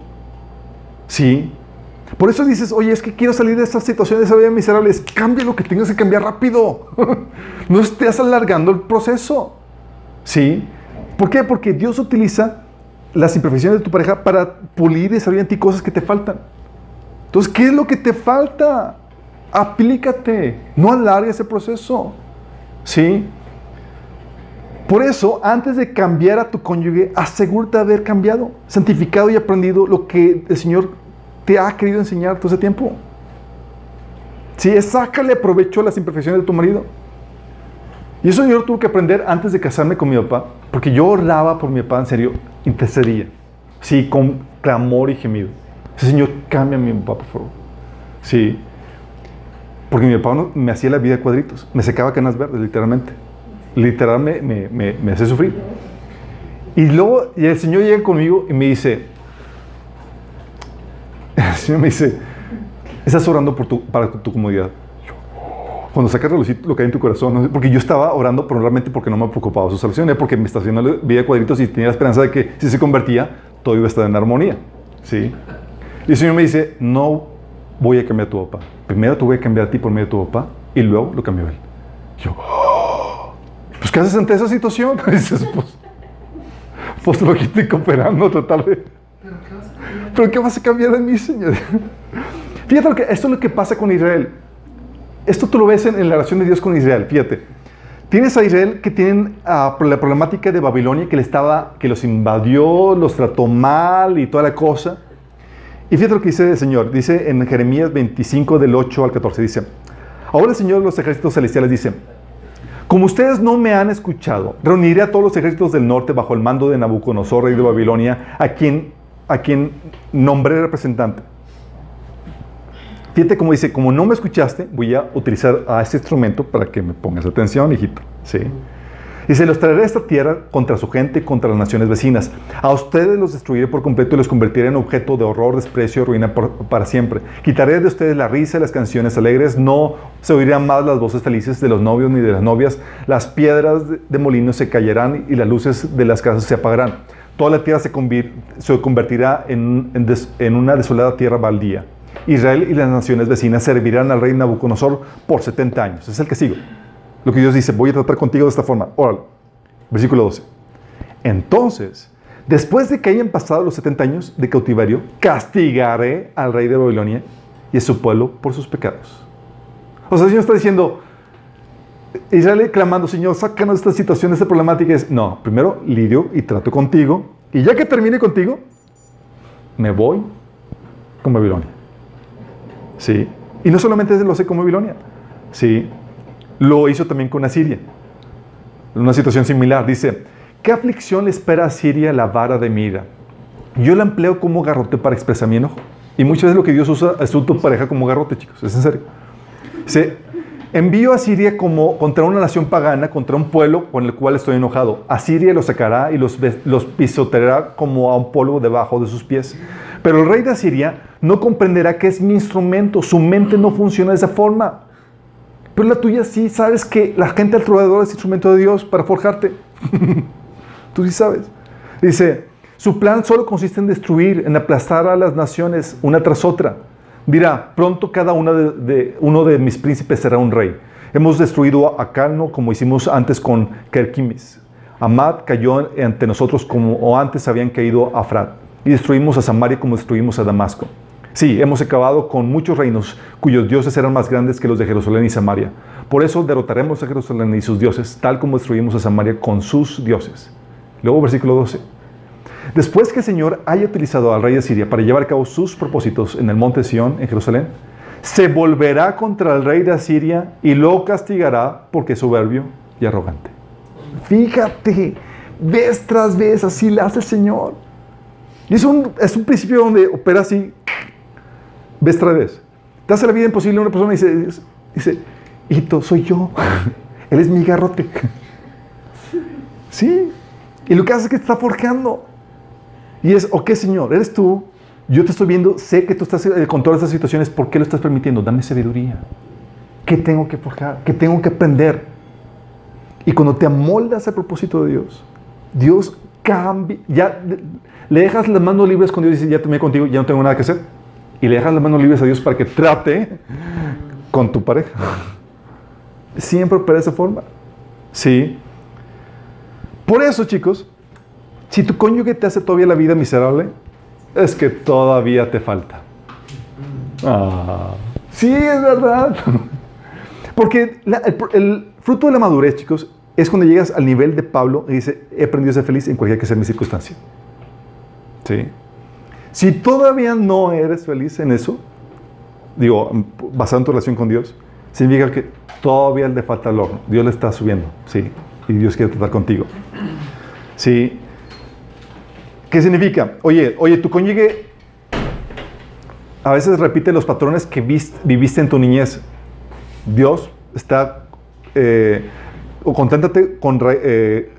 ¿Sí? Por eso dices, oye, es que quiero salir de esta situación, de esa vida miserable. Es, cambia lo que tengas que cambiar rápido. no estés alargando el proceso. ¿Sí? ¿Por qué? Porque Dios utiliza las imperfecciones de tu pareja para pulir y desarrollar en ti cosas que te faltan. Entonces, ¿qué es lo que te falta? Aplícate. No alargues el proceso. ¿Sí? Por eso, antes de cambiar a tu cónyuge, asegúrate de haber cambiado, santificado y aprendido lo que el Señor te ha querido enseñar todo ese tiempo. Sí, es sácale provecho a las imperfecciones de tu marido. Y eso yo lo tuve que aprender antes de casarme con mi papá, porque yo oraba por mi papá, en serio, intercedía. Sí, con clamor y gemido. Señor, cambia a mi papá, por favor. Sí. Porque mi papá me hacía la vida de cuadritos. Me secaba canas verdes, literalmente. Literalmente me, me, me, hace sufrir. Y luego y el Señor llega conmigo y me dice, el Señor me dice, estás orando por tu, para tu comodidad. Cuando sacas lo que hay en tu corazón, porque yo estaba orando probablemente porque no me preocupaba su salvación, porque me estaba haciendo vida de cuadritos y tenía la esperanza de que si se convertía, todo iba a estar en armonía. ¿sí? Y el Señor me dice, no voy a cambiar a tu papá. Primero te voy a cambiar a ti por medio de tu papá y luego lo cambió él. Yo, pues, ¿qué haces ante esa situación? dices, pues, pues lo que estoy cooperando, tratar de... ¿Pero qué vas a cambiar de mí, Señor? Fíjate lo que, esto es lo que pasa con Israel. Esto tú lo ves en, la relación de Dios con Israel, fíjate. Tienes a Israel que tienen uh, la problemática de Babilonia que, le estaba, que los invadió, los trató mal y toda la cosa. Y fíjate lo que dice el Señor. Dice en Jeremías 25 del 8 al 14. Dice, ahora el Señor de los ejércitos celestiales dice, como ustedes no me han escuchado, reuniré a todos los ejércitos del norte bajo el mando de Nabucodonosor, rey de Babilonia, a quien, a quien nombré representante. Fíjate como dice, como no me escuchaste, voy a utilizar a este instrumento para que me pongas atención, hijito. ¿Sí? Y se los traeré a esta tierra contra su gente y contra las naciones vecinas. A ustedes los destruiré por completo y los convertiré en objeto de horror, desprecio y ruina para siempre. Quitaré de ustedes la risa y las canciones alegres. No se oirán más las voces felices de los novios ni de las novias. Las piedras de, de molino se caerán y las luces de las casas se apagarán. Toda la tierra se, convertirá en una desolada tierra baldía. Israel y las naciones vecinas servirán al rey Nabucodonosor por 70 años. Es el que sigo. Lo que Dios dice, voy a tratar contigo de esta forma. Órale. Versículo 12. Entonces, después de que hayan pasado los 70 años de cautiverio, castigaré al rey de Babilonia y a su pueblo por sus pecados. O sea, el Señor está diciendo, Israel clamando, Señor, sácanos de esta situación, de esta problemática. Es, no, primero lidio y trato contigo. Y ya que termine contigo, me voy con Babilonia. ¿Sí? Y no solamente lo hace con Babilonia, ¿sí? Lo hizo también con Asiria. Una situación similar. Dice, ¿qué aflicción le espera a Siria la vara de mira? Yo la empleo como garrote para expresar mi enojo. Y muchas veces lo que Dios usa es tu pareja como garrote, chicos. Es en serio. Se envío a Siria como contra una nación pagana, contra un pueblo con el cual estoy enojado. A Siria los sacará y los, pisoteará como a un polvo debajo de sus pies. Pero el rey de Asiria no comprenderá que es mi instrumento. Su mente no funciona de esa forma. Pero la tuya sí, sabes que la gente alrededor es instrumento de Dios para forjarte. Tú sí sabes. Dice, su plan solo consiste en destruir, en aplastar a las naciones una tras otra. Dirá, pronto cada una de, uno de mis príncipes será un rey. Hemos destruido a Calno como hicimos antes con Kerkimis. Amad cayó ante nosotros como antes habían caído a Frat. Y destruimos a Samaria como destruimos a Damasco. Sí, hemos acabado con muchos reinos cuyos dioses eran más grandes que los de Jerusalén y Samaria. Por eso derrotaremos a Jerusalén y sus dioses, tal como destruimos a Samaria con sus dioses. Luego versículo 12. Después que el Señor haya utilizado al rey de Siria para llevar a cabo sus propósitos en el monte Sión, en Jerusalén, se volverá contra el rey de Asiria y lo castigará porque es soberbio y arrogante. Fíjate, vez tras vez así le hace el Señor. Es un, principio donde opera así ves otra vez. Te hace la vida imposible a una persona y dice, dice, soy yo. Él es mi garrote. sí. Y lo que hace es que está forjando. Y es, ok, Señor, eres tú. Yo te estoy viendo, sé que tú estás eh, con todas estas situaciones. ¿Por qué lo estás permitiendo? Dame sabiduría. ¿Qué tengo que forjar? ¿Qué tengo que aprender? Y cuando te amoldas al propósito de Dios, Dios cambia. Ya le dejas las manos libres con Dios y dice, ya tomé contigo, ya no tengo nada que hacer y le dejas las manos libres a Dios para que trate con tu pareja. Siempre opera de esa forma. Sí. Por eso, chicos, si tu cónyuge te hace todavía la vida miserable, es que todavía te falta. Ah, sí, es verdad. Porque el, fruto de la madurez, chicos, es cuando llegas al nivel de Pablo y dice, he aprendido a ser feliz en cualquier que sea mi circunstancia. ¿Sí? Si todavía no eres feliz en eso, digo, basado en tu relación con Dios, significa que todavía le falta el horno. Dios le está subiendo, sí, y Dios quiere tratar contigo. Sí. ¿Qué significa? Oye, oye, tu cónyuge a veces repite los patrones que viviste en tu niñez. Dios está, eh, o conténtate con, eh,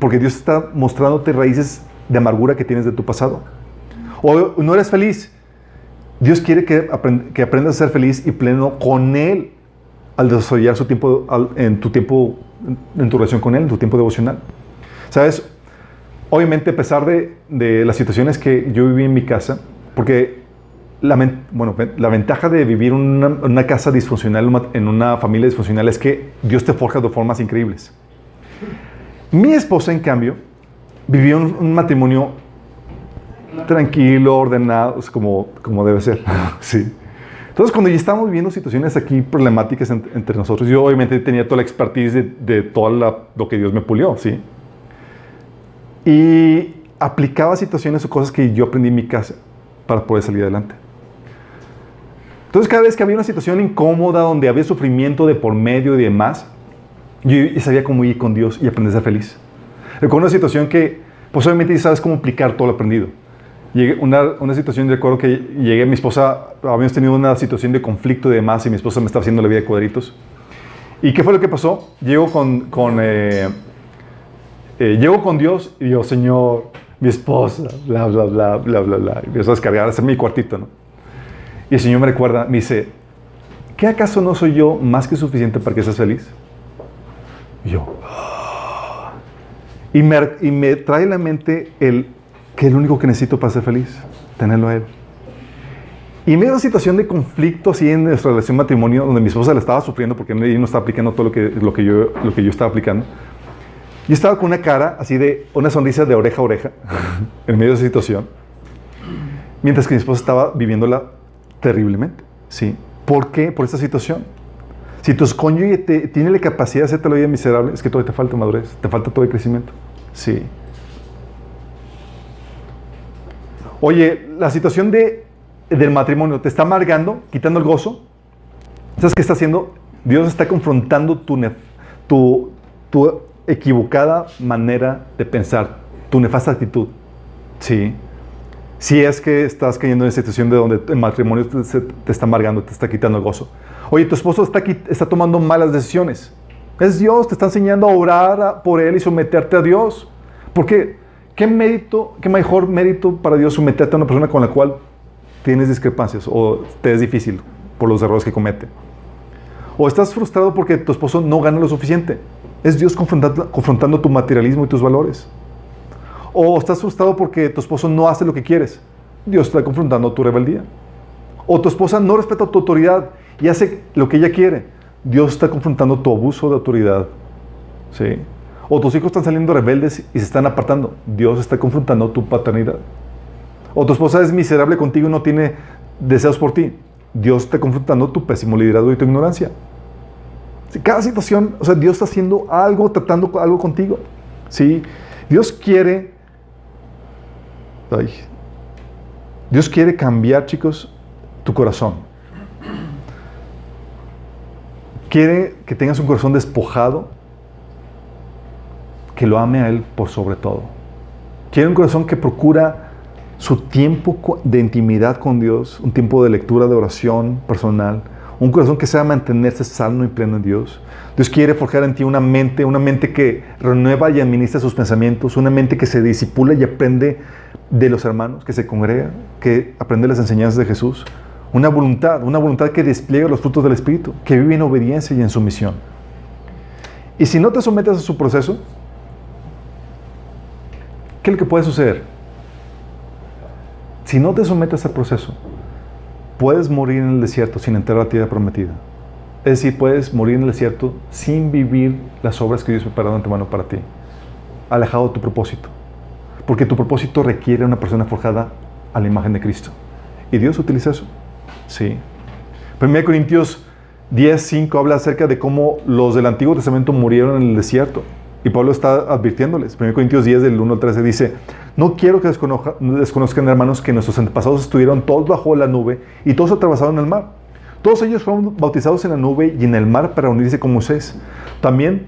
porque Dios está mostrándote raíces de amargura que tienes de tu pasado o no eres feliz. Dios quiere que, que aprendas a ser feliz y pleno con Él al desarrollar su tiempo, en tu tiempo, en tu relación con Él, en tu tiempo devocional. ¿Sabes? Obviamente, a pesar de, las situaciones que yo viví en mi casa, porque la, bueno, la ventaja de vivir en una, casa disfuncional, en una familia disfuncional, es que Dios te forja de formas increíbles. Mi esposa, en cambio, vivió un, matrimonio tranquilo, ordenado, como, como debe ser. sí. Entonces, cuando ya estábamos viviendo situaciones aquí problemáticas entre nosotros, yo obviamente tenía toda la expertise de, de todo lo que Dios me pulió, ¿sí? Y aplicaba situaciones o cosas que yo aprendí en mi casa para poder salir adelante. Entonces, cada vez que había una situación incómoda, donde había sufrimiento de por medio y demás, yo sabía cómo ir con Dios y aprender a ser feliz. Recuerdo una situación que, pues obviamente sabes cómo aplicar todo lo aprendido llegué una, una situación, recuerdo que llegué, mi esposa, habíamos tenido una situación de conflicto y demás, y mi esposa me estaba haciendo la vida de cuadritos. ¿Y qué fue lo que pasó? Llego con, con, eh, eh, llego con Dios y digo, Señor, mi esposa, bla, bla, bla, bla, bla, bla. Y empiezo a descargar, hacer mi cuartito, ¿no? Y el Señor me recuerda, me dice, ¿qué acaso no soy yo más que suficiente para que seas feliz? Y yo, y me, y me trae a la mente el que es lo único que necesito para ser feliz, tenerlo a Él. Y en medio de una situación de conflicto así en nuestra relación matrimonio, donde mi esposa le estaba sufriendo porque ella no estaba aplicando todo lo que, lo que, yo, lo que yo estaba aplicando, yo estaba con una cara así de una sonrisa de oreja a oreja en medio de esa situación, mientras que mi esposa estaba viviéndola terriblemente. ¿sí? ¿Por qué? Por esta situación. Si tu cónyuge tiene la capacidad de hacerte la vida miserable, es que todavía te falta madurez, te falta todo el crecimiento. Sí. Oye, la situación de, del matrimonio te está amargando, quitando el gozo. ¿Sabes qué está haciendo? Dios está confrontando tu, tu, equivocada manera de pensar, tu nefasta actitud. Sí. Si es que estás cayendo en esa situación de donde el matrimonio te, te está amargando, te está quitando el gozo. Oye, tu esposo está, está tomando malas decisiones. Es Dios, te está enseñando a orar por él y someterte a Dios. Porque, ¿qué mérito, qué mejor mérito para Dios someterte a una persona con la cual tienes discrepancias o te es difícil por los errores que comete? O estás frustrado porque tu esposo no gana lo suficiente. Es Dios confrontando, tu materialismo y tus valores. O estás frustrado porque tu esposo no hace lo que quieres. Dios está confrontando tu rebeldía. O tu esposa no respeta tu autoridad y hace lo que ella quiere. Dios está confrontando tu abuso de autoridad. ¿Sí? O tus hijos están saliendo rebeldes y se están apartando. Dios está confrontando tu paternidad. O tu esposa es miserable contigo y no tiene deseos por ti. Dios está confrontando tu pésimo liderazgo y tu ignorancia. Cada situación, o sea, Dios está haciendo algo, tratando algo contigo. ¿Sí? Dios quiere. Dios quiere cambiar, chicos, tu corazón. Quiere que tengas un corazón despojado, que lo ame a Él por sobre todo. Quiere un corazón que procura su tiempo de intimidad con Dios, un tiempo de lectura, de oración personal, un corazón que sea mantenerse sano y pleno en Dios. Dios quiere forjar en ti una mente, una mente que renueva y administra sus pensamientos, una mente que se disipula y aprende de los hermanos, que se congrega, que aprende las enseñanzas de Jesús. Una voluntad, una voluntad que despliega los frutos del Espíritu, que vive en obediencia y en sumisión. Y si no te sometes a su proceso, ¿qué es lo que puede suceder? Si no te sometes al proceso, puedes morir en el desierto sin entrar a la tierra prometida. Es decir, puedes morir en el desierto sin vivir las obras que Dios preparado de antemano para ti, alejado de tu propósito. Porque tu propósito requiere una persona forjada a la imagen de Cristo. Y Dios utiliza eso. Sí. 1 Corintios 10, 5 habla acerca de cómo los del Antiguo Testamento murieron en el desierto. Y Pablo está advirtiéndoles. 1 Corintios 10, del 1 al 13 dice, no quiero que desconozcan, hermanos, que nuestros antepasados estuvieron todos bajo la nube y todos atravesaron el mar. Todos ellos fueron bautizados en la nube y en el mar para unirse con Moisés. También,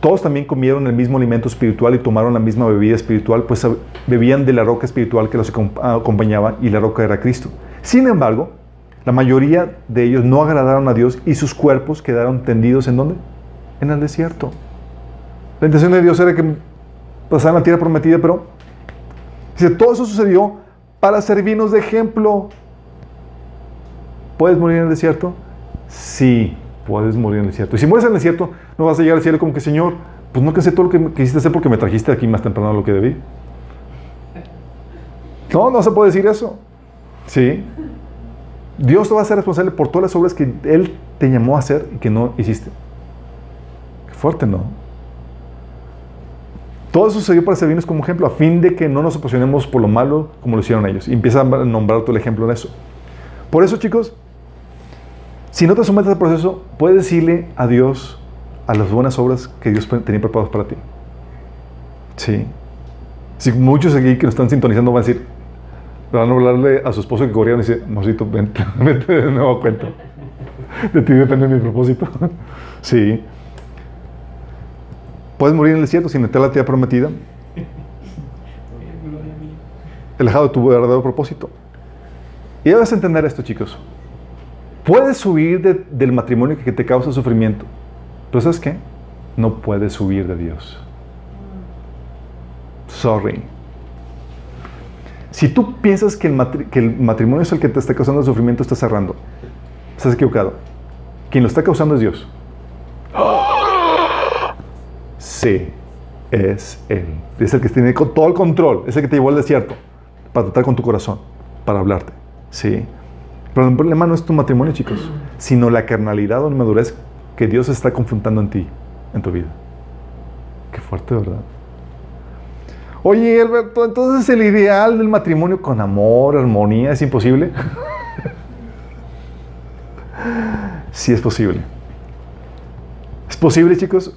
todos también comieron el mismo alimento espiritual y tomaron la misma bebida espiritual, pues bebían de la roca espiritual que los acompañaba y la roca era Cristo. Sin embargo, la mayoría de ellos no agradaron a Dios y sus cuerpos quedaron tendidos en dónde? En el desierto. La intención de Dios era que pasaran la tierra prometida, pero dice, todo eso sucedió para servirnos de ejemplo. ¿Puedes morir en el desierto? Sí, puedes morir en el desierto. Y si mueres en el desierto, no vas a llegar al cielo como que, Señor, pues no sé todo lo que quisiste hacer porque me trajiste aquí más temprano de lo que debí. No, no se puede decir eso. Sí. Dios te va a ser responsable por todas las obras que Él te llamó a hacer y que no hiciste. Qué fuerte, ¿no? Todo eso sucedió para servirnos como ejemplo, a fin de que no nos apasionemos por lo malo como lo hicieron ellos. Y empieza a nombrar todo el ejemplo en eso. Por eso, chicos, si no te sometes al proceso, puedes decirle a Dios a las buenas obras que Dios tenía preparadas para ti. Sí. Si muchos aquí que nos están sintonizando van a decir, van a hablarle a su esposo que corrieron y dice, Mosito, vente, vente de nuevo a cuenta. De ti depende mi propósito. sí. Puedes morir en el desierto sin entrar a la tierra prometida. Alejado de tu verdadero propósito. Y debes entender esto, chicos. Puedes subir del matrimonio que te causa sufrimiento. Pero ¿sabes qué? No puedes subir de Dios. Sorry. Si tú piensas que el, el, matrimonio es el que te está causando sufrimiento, estás cerrando. Estás equivocado. Quien lo está causando es Dios. Sí, es Él. Es el que tiene todo el control. Es el que te llevó al desierto para tratar con tu corazón, para hablarte. Sí. Pero el problema no es tu matrimonio, chicos, sino la carnalidad o la madurez que Dios está confrontando en ti, en tu vida. Qué fuerte, ¿verdad? Oye, Alberto, entonces el ideal del matrimonio con amor, armonía, ¿es imposible? sí es posible. Es posible, chicos,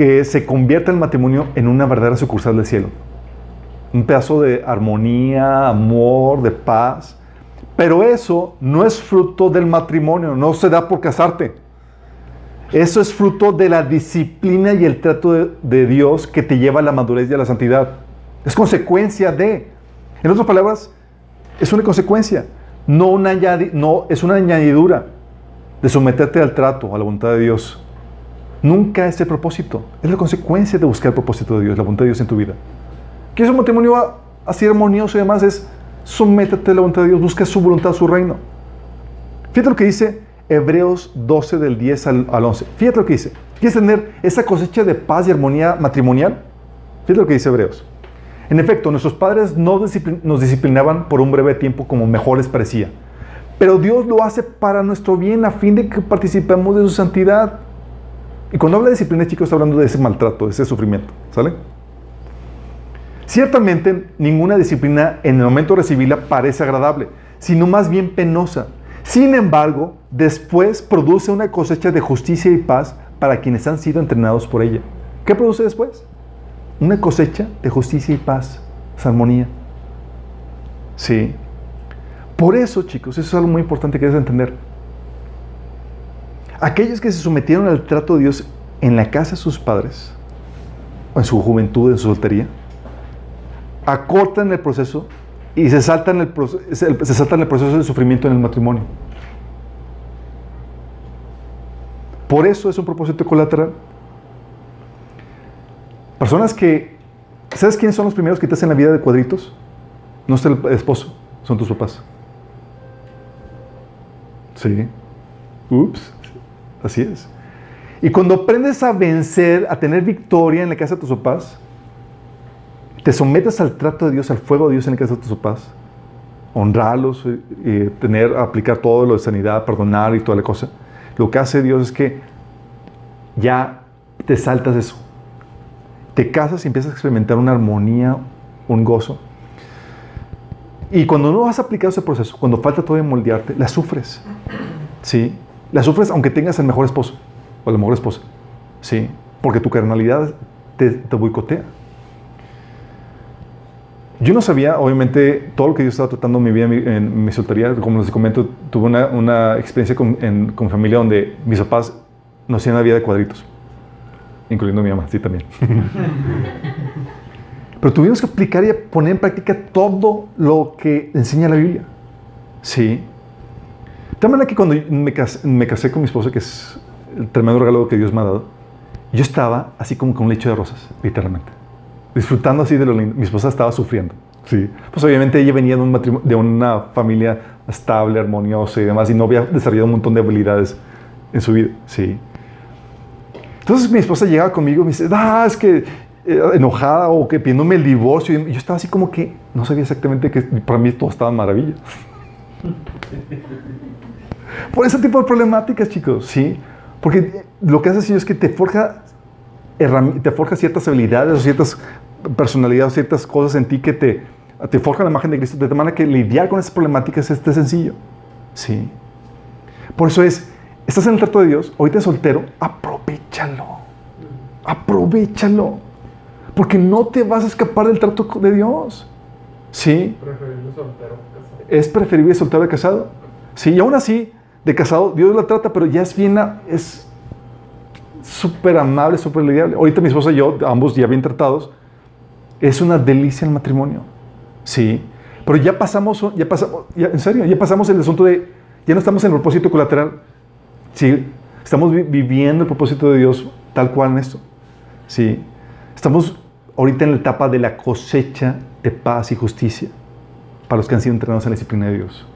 que se convierta el matrimonio en una verdadera sucursal del cielo. Un pedazo de armonía, amor, de paz. Pero eso no es fruto del matrimonio, no se da por casarte. Eso es fruto de la disciplina y el trato de, Dios que te lleva a la madurez y a la santidad. Es consecuencia de. En otras palabras, es una consecuencia, no, una no es una añadidura de someterte al trato, a la voluntad de Dios. Nunca es el propósito, es la consecuencia de buscar el propósito de Dios, la voluntad de Dios en tu vida. ¿Quieres un matrimonio así armonioso y demás? Es sométete a la voluntad de Dios, busca su voluntad, su reino. Fíjate lo que dice Hebreos 12 del 10 al, al 11. Fíjate lo que dice. ¿Quieres tener esa cosecha de paz y armonía matrimonial? Fíjate lo que dice Hebreos. En efecto, nuestros padres no nos disciplinaban por un breve tiempo como mejor les parecía. Pero Dios lo hace para nuestro bien a fin de que participemos de su santidad. Y cuando habla de disciplina, chicos, está hablando de ese maltrato, de ese sufrimiento. ¿Sale? Ciertamente, ninguna disciplina en el momento de recibirla parece agradable, sino más bien penosa. Sin embargo, después produce una cosecha de justicia y paz para quienes han sido entrenados por ella. ¿Qué produce después? Una cosecha de justicia y paz, armonía. Sí. Por eso, chicos, eso es algo muy importante que debes entender. Aquellos que se sometieron al trato de Dios en la casa de sus padres, en su juventud, en su soltería, acortan el proceso y se saltan el, se saltan el proceso de sufrimiento en el matrimonio. Por eso es un propósito colateral. Personas que, ¿sabes quiénes son los primeros que te hacen la vida de cuadritos? No es el esposo, son tus papás. Sí. Ups. Así es. Y cuando aprendes a vencer, a tener victoria en la casa de tus papás, te sometes al trato de Dios, al fuego de Dios en la casa de tus papás, honrarlos, eh, eh, tener, aplicar todo lo de sanidad, perdonar y toda la cosa. Lo que hace Dios es que ya te saltas eso. Te casas y empiezas a experimentar una armonía, un gozo. Y cuando no has aplicado ese proceso, cuando falta todavía moldearte, la sufres. ¿Sí? La sufres aunque tengas el mejor esposo o la mejor esposa. ¿Sí? Porque tu carnalidad te, te boicotea. Yo no sabía, obviamente, todo lo que yo estaba tratando en mi vida, en mi, soltería. Como les comento, tuve una, una experiencia con, con familia donde mis papás nos hacían la vida de cuadritos. Incluyendo mi mamá, sí, también. Pero tuvimos que aplicar y poner en práctica todo lo que enseña la Biblia. Sí. Tal manera que cuando me casé, me casé con mi esposa, que es el tremendo regalo que Dios me ha dado, yo estaba así como con un lecho de rosas, literalmente. Disfrutando así de lo lindo. Mi esposa estaba sufriendo. Sí. Pues obviamente ella venía de, un de una familia estable, armoniosa y demás, y no había desarrollado un montón de habilidades en su vida. Sí. Entonces mi esposa llegaba conmigo y me dice, ah, es que eh, enojada o que pidiéndome el divorcio. Y yo estaba así como que no sabía exactamente que para mí todo estaba en maravilla. Por ese tipo de problemáticas, chicos, sí. Porque lo que hace así es que te forja, te forja ciertas habilidades o ciertas personalidades o ciertas cosas en ti que te, te forjan la imagen de Cristo. De tal manera que lidiar con esas problemáticas es sencillo. Sí. Por eso es, estás en el trato de Dios, ahorita es soltero, aprovechalo. Aprovechalo. Porque no te vas a escapar del trato de Dios. Sí. Preferible soltero que casado. Es preferible soltero de casado. Sí, y aún así, de casado, Dios la trata, pero ya es bien, es súper amable, súper lidiable. Ahorita mi esposa y yo, ambos ya bien tratados, es una delicia el matrimonio. Sí, pero ya pasamos, ya pasamos, ya- en serio, ya pasamos el asunto de, ya no estamos en el propósito colateral. Sí, estamos vi- viviendo el propósito de Dios tal cual en esto. Sí, estamos ahorita en la etapa de la cosecha de paz y justicia para los que han sido entrenados en la disciplina de Dios.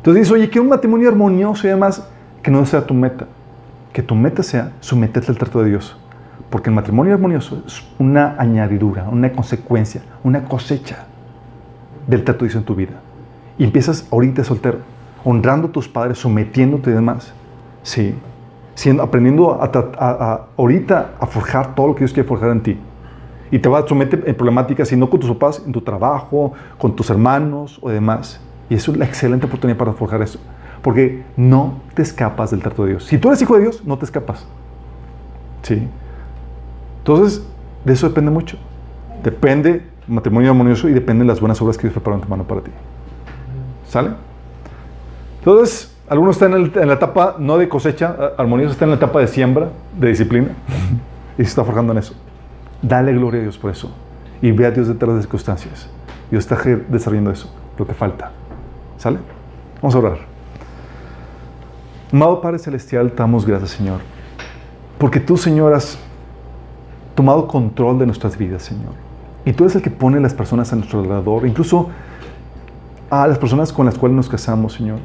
Entonces dices, oye, que un matrimonio armonioso y además que no sea tu meta. Que tu meta sea someterte al trato de Dios. Porque el matrimonio armonioso es una añadidura, una consecuencia, una cosecha del trato de Dios en tu vida. Y empiezas ahorita soltero, honrando a tus padres, sometiéndote y demás. Sí. Siendo, aprendiendo a, a- a- ahorita a forjar todo lo que Dios quiere forjar en ti. Y te vas a someter en problemáticas, y no con tus papás, en tu trabajo, con tus hermanos o demás. Y eso es la excelente oportunidad para forjar eso. Porque no te escapas del trato de Dios. Si tú eres hijo de Dios, no te escapas. Sí. Entonces, de eso depende mucho. Depende matrimonio armonioso y dependen las buenas obras que Dios preparó en tu mano para ti. ¿Sale? Entonces, Algunos están en, el- en la etapa no de cosecha, a- armoniosos están en la etapa de siembra, de disciplina, y se está forjando en eso. Dale gloria a Dios por eso. Y ve a Dios detrás de las circunstancias. Dios está desarrollando eso, lo que falta. ¿Sale? Vamos a orar. Amado Padre Celestial, damos gracias, Señor. Porque tú, Señor, has tomado control de nuestras vidas, Señor. Y tú eres el que pone las personas a nuestro alrededor, incluso a las personas con las cuales nos casamos, Señor.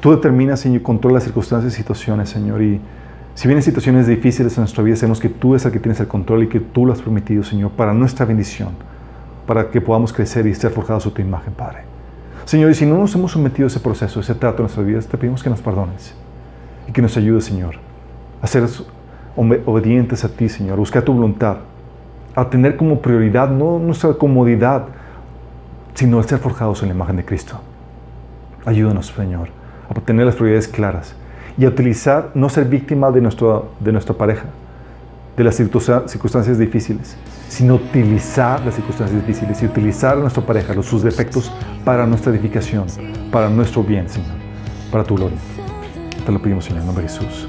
Tú determinas, Señor, controlas las circunstancias y situaciones, Señor. Y si vienen situaciones difíciles en nuestra vida, sabemos que tú eres el que tienes el control y que tú lo has permitido, Señor, para nuestra bendición, para que podamos crecer y ser forjados a tu imagen, Padre. Señor, y si no nos hemos sometido a ese proceso, a ese trato en nuestras vidas, te pedimos que nos perdones y que nos ayudes, Señor, a ser obedientes a ti, Señor, a buscar tu voluntad, a tener como prioridad no nuestra comodidad, sino el ser forjados en la imagen de Cristo. Ayúdanos, Señor, a tener las prioridades claras y a utilizar, no ser víctima de, nuestro, de nuestra pareja, de las circunsta- circunstancias difíciles, sino utilizar las circunstancias difíciles y utilizar a nuestra pareja, los, sus defectos, para nuestra edificación, para nuestro bien, Señor, para tu gloria. Te lo pedimos, Señor, en nombre de Jesús.